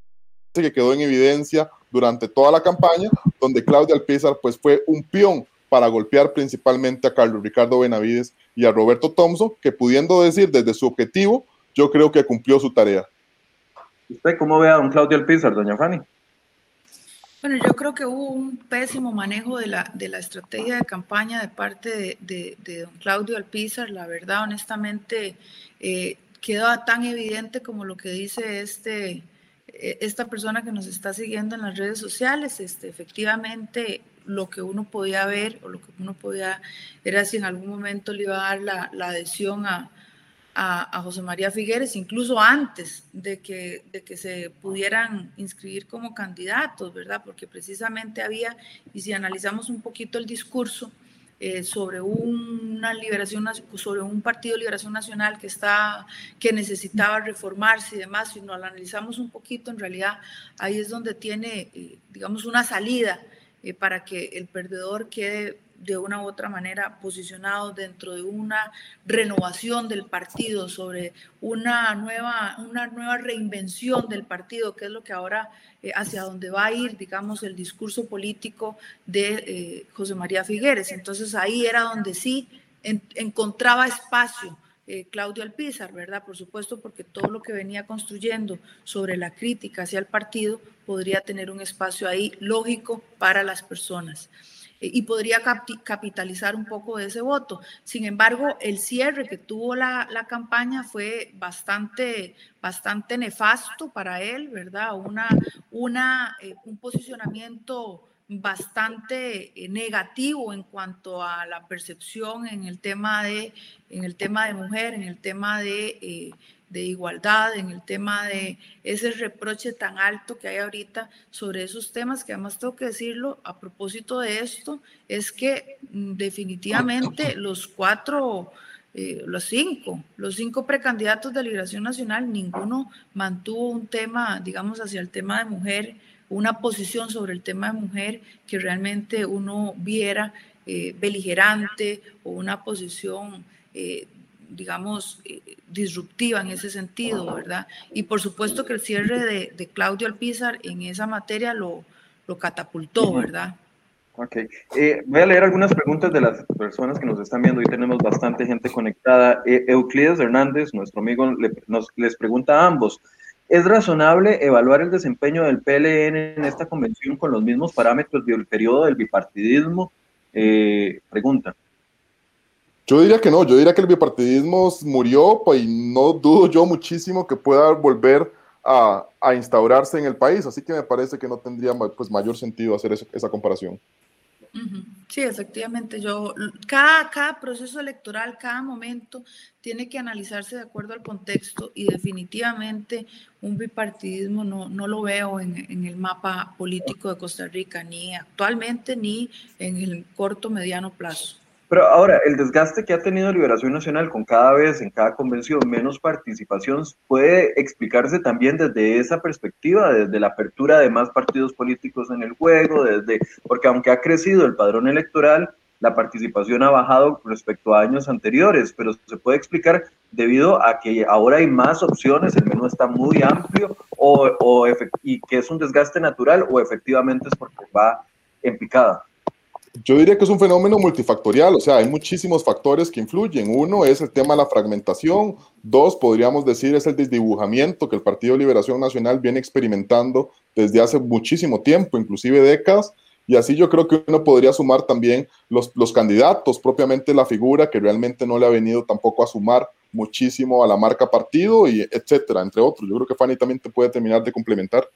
que quedó en evidencia durante toda la campaña, donde Claudia Alpizar pues fue un peón para golpear principalmente a Carlos Ricardo Benavides y a Roberto Thompson, que pudiendo decir desde su objetivo, yo creo que cumplió su tarea. ¿Usted cómo ve a don Claudio Alpizar, doña Fanny? Bueno, yo creo que hubo un pésimo manejo de la, de la estrategia de campaña de parte de, de, don Claudio Alpizar. La verdad, honestamente, eh, quedó tan evidente como lo que dice este, eh, esta persona que nos está siguiendo en las redes sociales. Este, efectivamente, lo que uno podía ver o lo que uno podía era si en algún momento le iba a dar la, la adhesión a, a, José María Figueres, incluso antes de que, de que se pudieran inscribir como candidatos, ¿verdad? Porque precisamente había, y si analizamos un poquito el discurso, eh, sobre una liberación sobre un partido de liberación nacional que está que necesitaba reformarse y demás si nos lo analizamos un poquito en realidad ahí es donde tiene eh, digamos una salida eh, para que el perdedor quede de una u otra manera posicionado dentro de una renovación del partido, sobre una nueva, una nueva reinvención del partido, que es lo que ahora eh, hacia donde va a ir, digamos, el discurso político de eh, José María Figueres. Entonces ahí era donde sí encontraba espacio. Eh, Claudio Alpizar, ¿verdad? Por supuesto, porque todo lo que venía construyendo sobre la crítica hacia el partido podría tener un espacio ahí lógico para las personas y podría capitalizar un poco de ese voto. Sin embargo, el cierre que tuvo la, campaña fue bastante, bastante nefasto para él, ¿verdad? Una, una, eh, un posicionamiento bastante eh, negativo en cuanto a la percepción en el tema de, en el tema de mujer, en el tema de eh, de igualdad, en el tema de ese reproche tan alto que hay ahorita sobre esos temas, que además tengo que decirlo a propósito de esto, es que mm, definitivamente los cuatro, eh, los cinco, los cinco precandidatos de Liberación Nacional, ninguno mantuvo un tema, digamos, hacia el tema de mujer, una posición sobre el tema de mujer que realmente uno viera eh, beligerante o una posición eh, digamos, eh, disruptiva en ese sentido, ¿verdad? Y por supuesto que el cierre de, Claudio Alpizar en esa materia lo, lo catapultó, ¿verdad? Ok. Eh, voy a leer algunas preguntas de las personas que nos están viendo. Hoy tenemos bastante gente conectada. Eh, Euclides Hernández, nuestro amigo, nos, les pregunta a ambos. ¿Es razonable evaluar el desempeño del PLN en esta convención con los mismos parámetros del periodo del bipartidismo? pregunta. Yo diría que no, yo diría que el bipartidismo murió pues, y no dudo yo muchísimo que pueda volver a, instaurarse en el país, así que me parece que no tendría pues, mayor sentido hacer esa comparación. Sí, efectivamente, yo, cada, cada proceso electoral, cada momento tiene que analizarse de acuerdo al contexto y definitivamente un bipartidismo no, no lo veo en, en el mapa político de Costa Rica, ni actualmente ni en el corto mediano plazo. Pero ahora, el desgaste que ha tenido Liberación Nacional con cada vez, en cada convención, menos participación, puede explicarse también desde esa perspectiva, desde la apertura de más partidos políticos en el juego, desde, porque aunque ha crecido el padrón electoral, la participación ha bajado respecto a años anteriores, pero se puede explicar debido a que ahora hay más opciones, el menú está muy amplio, o, o y que es un desgaste natural, o efectivamente es porque va en picada. Yo diría que es un fenómeno multifactorial, o sea, hay muchísimos factores que influyen. Uno es el tema de la fragmentación, dos, podríamos decir, es el desdibujamiento que el Partido Liberación Nacional viene experimentando desde hace muchísimo tiempo, inclusive décadas, y así yo creo que uno podría sumar también los, los candidatos, propiamente la figura que realmente no le ha venido tampoco a sumar muchísimo a la marca partido, y etcétera, entre otros. Yo creo que Fanny también te puede terminar de complementar.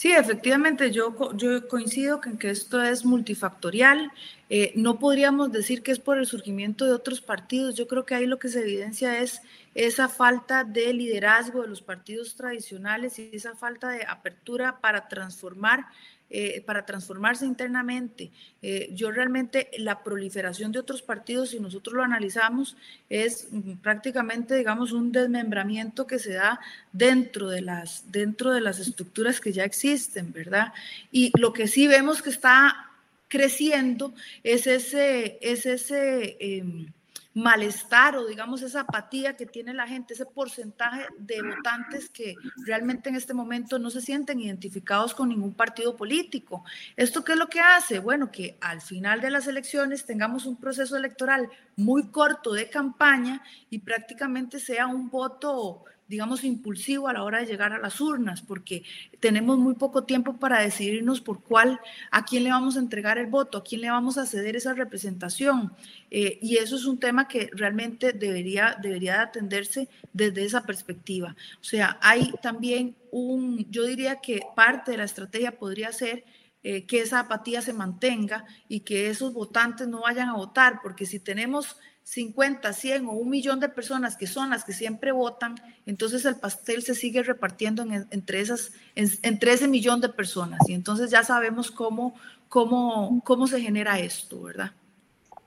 Sí, efectivamente, yo, yo coincido en que esto es multifactorial. Eh, no podríamos decir que es por el surgimiento de otros partidos. Yo creo que ahí lo que se evidencia es esa falta de liderazgo de los partidos tradicionales y esa falta de apertura para transformar eh, para transformarse internamente. Eh, yo realmente la proliferación de otros partidos, si nosotros lo analizamos, es prácticamente, digamos, un desmembramiento que se da dentro de las, dentro de las estructuras que ya existen, ¿verdad? Y lo que sí vemos que está creciendo es ese, es ese em, malestar o digamos esa apatía que tiene la gente, ese porcentaje de votantes que realmente en este momento no se sienten identificados con ningún partido político. ¿Esto qué es lo que hace? Bueno, que al final de las elecciones tengamos un proceso electoral muy corto de campaña y prácticamente sea un voto digamos, impulsivo a la hora de llegar a las urnas, porque tenemos muy poco tiempo para decidirnos por cuál, a quién le vamos a entregar el voto, a quién le vamos a ceder esa representación. Eh, y eso es un tema que realmente debería, debería atenderse desde esa perspectiva. O sea, hay también un, yo diría que parte de la estrategia podría ser eh, que esa apatía se mantenga y que esos votantes no vayan a votar, porque si tenemos 50, 100 o un millón de personas que son las que siempre votan, entonces el pastel se sigue repartiendo entre, esas, entre ese millón de personas. Y entonces ya sabemos cómo, cómo, cómo se genera esto, ¿verdad?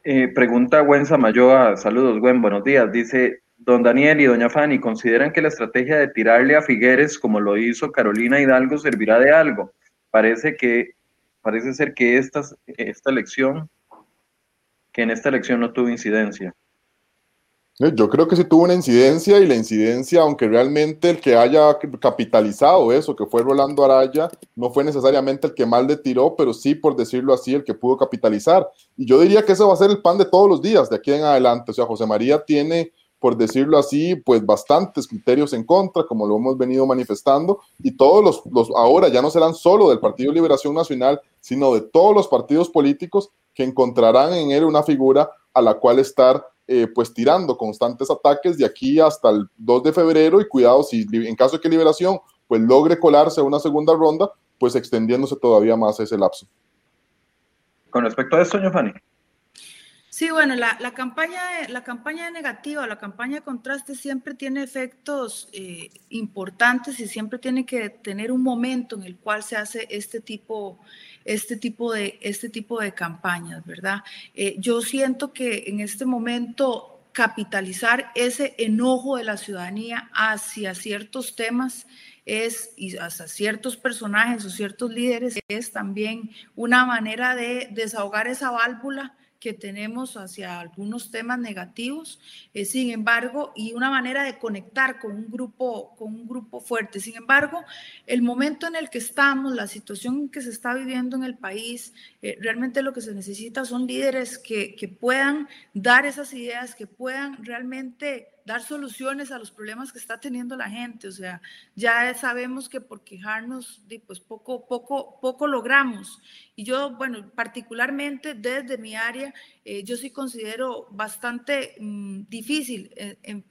Eh, pregunta Gwen Samayoa, saludos Gwen, buenos días. Dice, don Daniel y doña Fanny, ¿consideran que la estrategia de tirarle a Figueres, como lo hizo Carolina Hidalgo, servirá de algo? Parece que, parece ser que esta, esta elección que en esta elección no tuvo incidencia. Eh, yo creo que sí tuvo una incidencia y la incidencia, aunque realmente el que haya capitalizado eso, que fue Rolando Araya, no fue necesariamente el que mal le tiró, pero sí, por decirlo así, el que pudo capitalizar. Y yo diría que eso va a ser el pan de todos los días de aquí en adelante. O sea, José María tiene, por decirlo así, pues bastantes criterios en contra, como lo hemos venido manifestando, y todos los, los ahora ya no serán solo del Partido Liberación Nacional, sino de todos los partidos políticos que encontrarán en él una figura a la cual estar eh, pues tirando constantes ataques de aquí hasta el 2 de febrero y cuidado si en caso de que Liberación pues logre colarse a una segunda ronda, pues extendiéndose todavía más ese lapso. Con respecto a eso, Fanny. Sí, bueno, la, la, campaña, la campaña negativa, la campaña de contraste siempre tiene efectos eh, importantes y siempre tiene que tener un momento en el cual se hace este tipo, este tipo, de, este tipo de campañas, ¿verdad? Eh, yo siento que en este momento capitalizar ese enojo de la ciudadanía hacia ciertos temas es, y hacia ciertos personajes o ciertos líderes, es también una manera de desahogar esa válvula que tenemos hacia algunos temas negativos, eh, sin embargo, y una manera de conectar con un grupo, con un grupo fuerte. Sin embargo, el momento en el que estamos, la situación que se está viviendo en el país, eh, realmente lo que se necesita son líderes que, que puedan dar esas ideas, que puedan realmente dar soluciones a los problemas que está teniendo la gente. O sea, ya sabemos que por quejarnos, pues poco, poco, poco logramos. Y yo, bueno, particularmente desde mi área, eh, yo sí considero bastante mm, difícil, eh,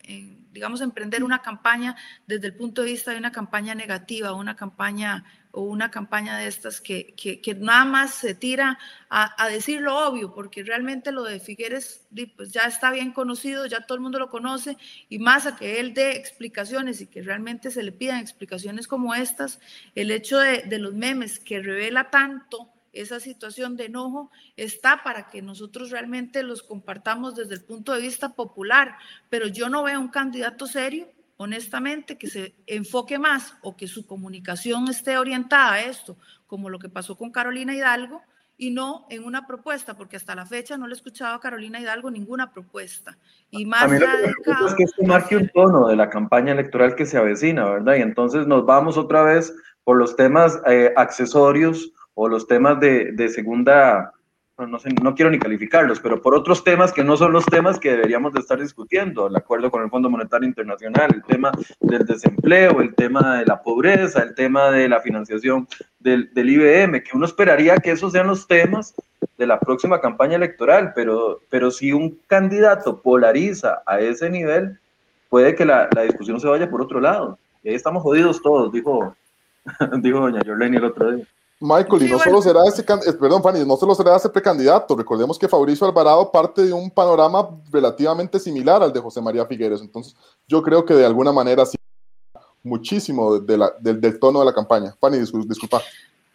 digamos, emprender una campaña desde el punto de vista de una campaña negativa, una campaña o una campaña de estas que, que, nada más se tira a, a, decir lo obvio, porque realmente lo de Figueres pues ya está bien conocido, ya todo el mundo lo conoce, y más a que él dé explicaciones y que realmente se le pidan explicaciones como estas, el hecho de, de los memes que revela tanto esa situación de enojo está para que nosotros realmente los compartamos desde el punto de vista popular, pero yo no veo un candidato serio honestamente, que se enfoque más o que su comunicación esté orientada a esto, como lo que pasó con Carolina Hidalgo, y no en una propuesta, porque hasta la fecha no le he escuchado a Carolina Hidalgo ninguna propuesta. Y más allá es que esto marque un tono de la campaña electoral que se avecina, ¿verdad? Y entonces nos vamos otra vez por los temas eh, accesorios o los temas de, de segunda no, no quiero ni calificarlos, pero por otros temas que no son los temas que deberíamos de estar discutiendo, el acuerdo con el Fondo Monetario Internacional, el tema del desempleo, el tema de la pobreza, el tema de la financiación del, del IBM, que uno esperaría que esos sean los temas de la próxima campaña electoral, pero, pero si un candidato polariza a ese nivel, puede que la, la discusión se vaya por otro lado. Y ahí estamos jodidos todos, dijo, dijo doña Jorleni el otro día. Michael, y no solo será ese, eh, perdón, Fanny, no solo será ese precandidato. Recordemos que Fabricio Alvarado parte de un panorama relativamente similar al de José María Figueres. Entonces, yo creo que de alguna manera sí muchísimo de la, del, tono de la campaña. Fanny, disculpa.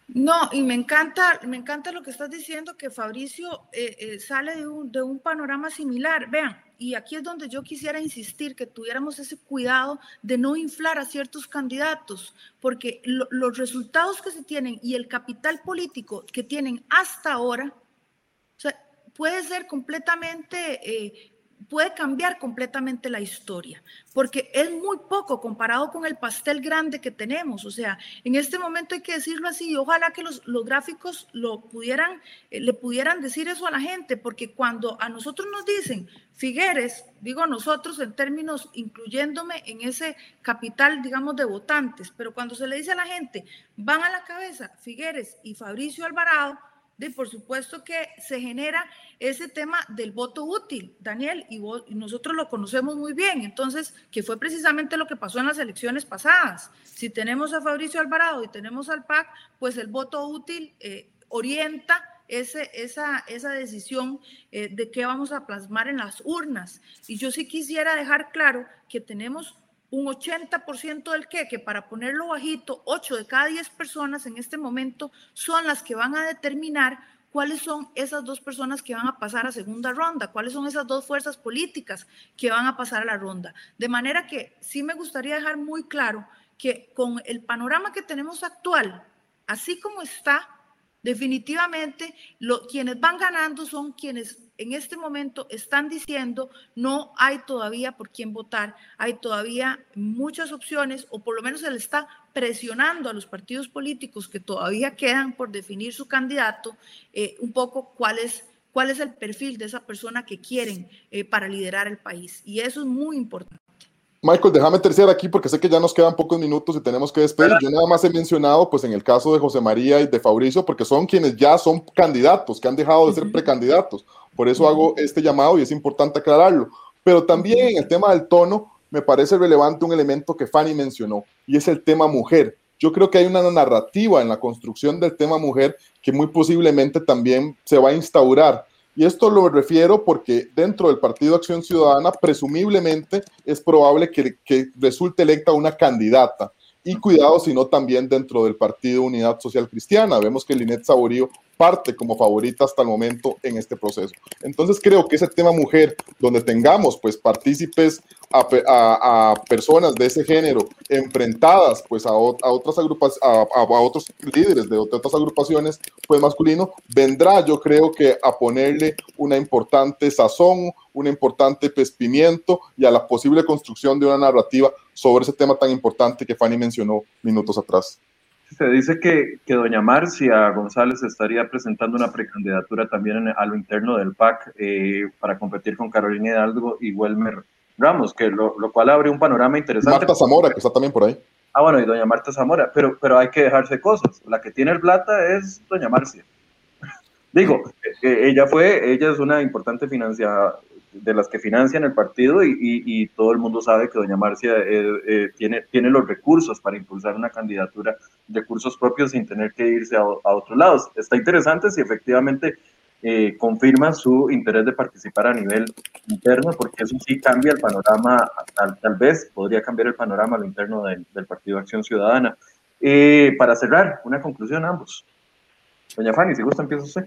No, y me encanta, me encanta lo que estás diciendo, que Fabricio eh, eh, sale de un, de un panorama similar. Vean, y aquí es donde yo quisiera insistir que tuviéramos ese cuidado de no inflar a ciertos candidatos, porque los resultados que se tienen y el capital político que tienen hasta ahora, puede ser completamente eh, puede cambiar completamente la historia, porque es muy poco comparado con el pastel grande que tenemos. O sea, en este momento hay que decirlo así, ojalá que los, los gráficos lo pudieran, eh, le pudieran decir eso a la gente, porque cuando a nosotros nos dicen Figueres, digo nosotros en términos incluyéndome en ese capital, digamos, de votantes, pero cuando se le dice a la gente, van a la cabeza Figueres y Fabricio Alvarado, de por supuesto que se genera ese tema del voto útil, Daniel, y, nosotros lo conocemos muy bien, entonces, que fue precisamente lo que pasó en las elecciones pasadas. Si tenemos a Fabricio Alvarado y tenemos al PAC, pues el voto útil eh, orienta ese, esa, esa decisión eh, de qué vamos a plasmar en las urnas. Y yo sí quisiera dejar claro que tenemos un 80% del que, que para ponerlo bajito, 8 de cada 10 personas en este momento son las que van a determinar cuáles son esas dos personas que van a pasar a segunda ronda, cuáles son esas dos fuerzas políticas que van a pasar a la ronda. De manera que sí me gustaría dejar muy claro que con el panorama que tenemos actual, así como está, definitivamente lo, quienes van ganando son quienes en este momento están diciendo no hay todavía por quién votar, hay todavía muchas opciones o por lo menos se le está presionando a los partidos políticos que todavía quedan por definir su candidato eh, un poco cuál es, cuál es el perfil de esa persona que quieren eh, para liderar el país. Y eso es muy importante. Michael, déjame terciar aquí porque sé que ya nos quedan pocos minutos y tenemos que despedir. Yo nada más he mencionado, pues en el caso de José María y de Fabricio, porque son quienes ya son candidatos, que han dejado de ser precandidatos. Por eso hago este llamado y es importante aclararlo. Pero también en el tema del tono, me parece relevante un elemento que Fanny mencionó y es el tema mujer. Yo creo que hay una narrativa en la construcción del tema mujer que muy posiblemente también se va a instaurar y esto lo refiero porque dentro del Partido Acción Ciudadana, presumiblemente es probable que, que resulte electa una candidata. Y cuidado, sino también dentro del Partido Unidad Social Cristiana. Vemos que Linet Saborío parte como favorita hasta el momento en este proceso. Entonces creo que ese tema mujer, donde tengamos pues partícipes a, personas de ese género enfrentadas pues a, otras agrupaciones, a, otros líderes de otras agrupaciones pues masculino, vendrá yo creo que a ponerle una importante sazón, un importante pespimiento y a la posible construcción de una narrativa sobre ese tema tan importante que Fanny mencionó minutos atrás. Se dice que, que doña Marcia González estaría presentando una precandidatura también a lo interno del PAC eh, para competir con Carolina Hidalgo y Welmer Ramos, que lo, lo, cual abre un panorama interesante. Marta Zamora, que está también por ahí. Ah, bueno, y doña Marta Zamora, pero, pero hay que dejarse cosas. La que tiene el plata es doña Marcia. Digo, eh, ella fue, ella es una importante financiadora de las que financian el partido y, todo el mundo sabe que doña Marcia eh, eh, tiene, tiene los recursos para impulsar una candidatura, recursos propios sin tener que irse a, otros lados. Está interesante si efectivamente eh, confirma su interés de participar a nivel interno, porque eso sí cambia el panorama, tal, vez podría cambiar el panorama a lo interno del, del Partido Acción Ciudadana. para cerrar, una conclusión ambos. Doña Fanny, si gusta, empieza usted.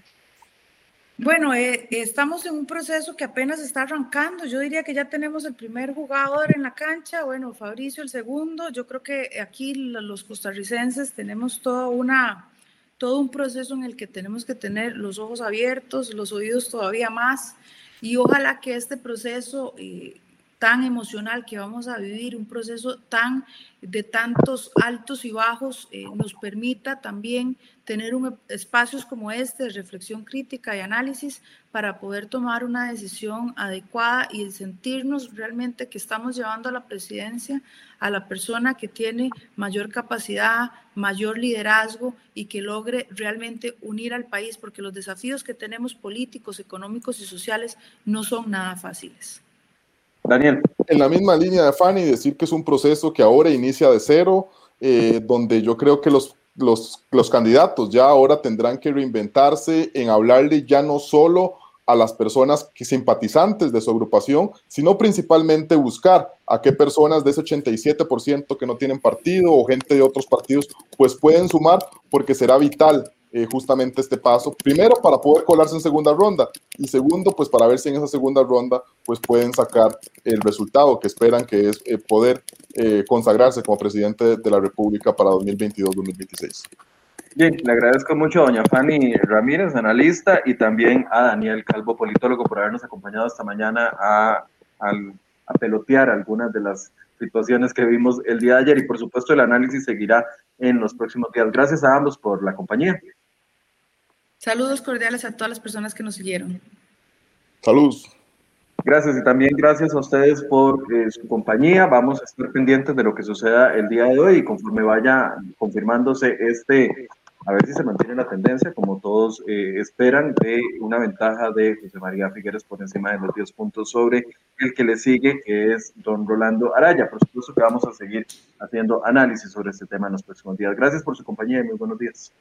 Bueno, eh, estamos en un proceso que apenas está arrancando. Yo diría que ya tenemos el primer jugador en la cancha, bueno, Fabricio el segundo. Yo creo que aquí los costarricenses tenemos toda una, todo un proceso en el que tenemos que tener los ojos abiertos, los oídos todavía más. Y ojalá que este proceso eh, tan emocional que vamos a vivir, un proceso tan de tantos altos y bajos, eh, nos permita también tener un, espacios como este de reflexión crítica y análisis para poder tomar una decisión adecuada y sentirnos realmente que estamos llevando a la presidencia a la persona que tiene mayor capacidad, mayor liderazgo y que logre realmente unir al país, porque los desafíos que tenemos políticos, económicos y sociales no son nada fáciles. Daniel. En la misma línea de Fanny, decir que es un proceso que ahora inicia de cero, eh, donde yo creo que los, los, los candidatos ya ahora tendrán que reinventarse en hablarle ya no solo a las personas que simpatizantes de su agrupación, sino principalmente buscar a qué personas de ese 87% que no tienen partido o gente de otros partidos, pues pueden sumar, porque será vital eh, justamente este paso. Primero, para poder colarse en segunda ronda y segundo, pues para ver si en esa segunda ronda pues pueden sacar el resultado que esperan, que es eh, poder eh, consagrarse como presidente de la República para 2022-2026. Bien, le agradezco mucho a doña Fanny Ramírez, analista, y también a Daniel Calvo, politólogo, por habernos acompañado esta mañana a, a pelotear algunas de las situaciones que vimos el día de ayer y por supuesto el análisis seguirá en los próximos días. Gracias a ambos por la compañía. Saludos cordiales a todas las personas que nos siguieron. Saludos. Gracias y también gracias a ustedes por eh, su compañía. Vamos a estar pendientes de lo que suceda el día de hoy y conforme vaya confirmándose este, a ver si se mantiene la tendencia, como todos eh, esperan, de una ventaja de José María Figueres por encima de los 10 puntos sobre el que le sigue, que es don Rolando Araya. Por supuesto que vamos a seguir haciendo análisis sobre este tema en los próximos días. Gracias por su compañía y muy buenos días.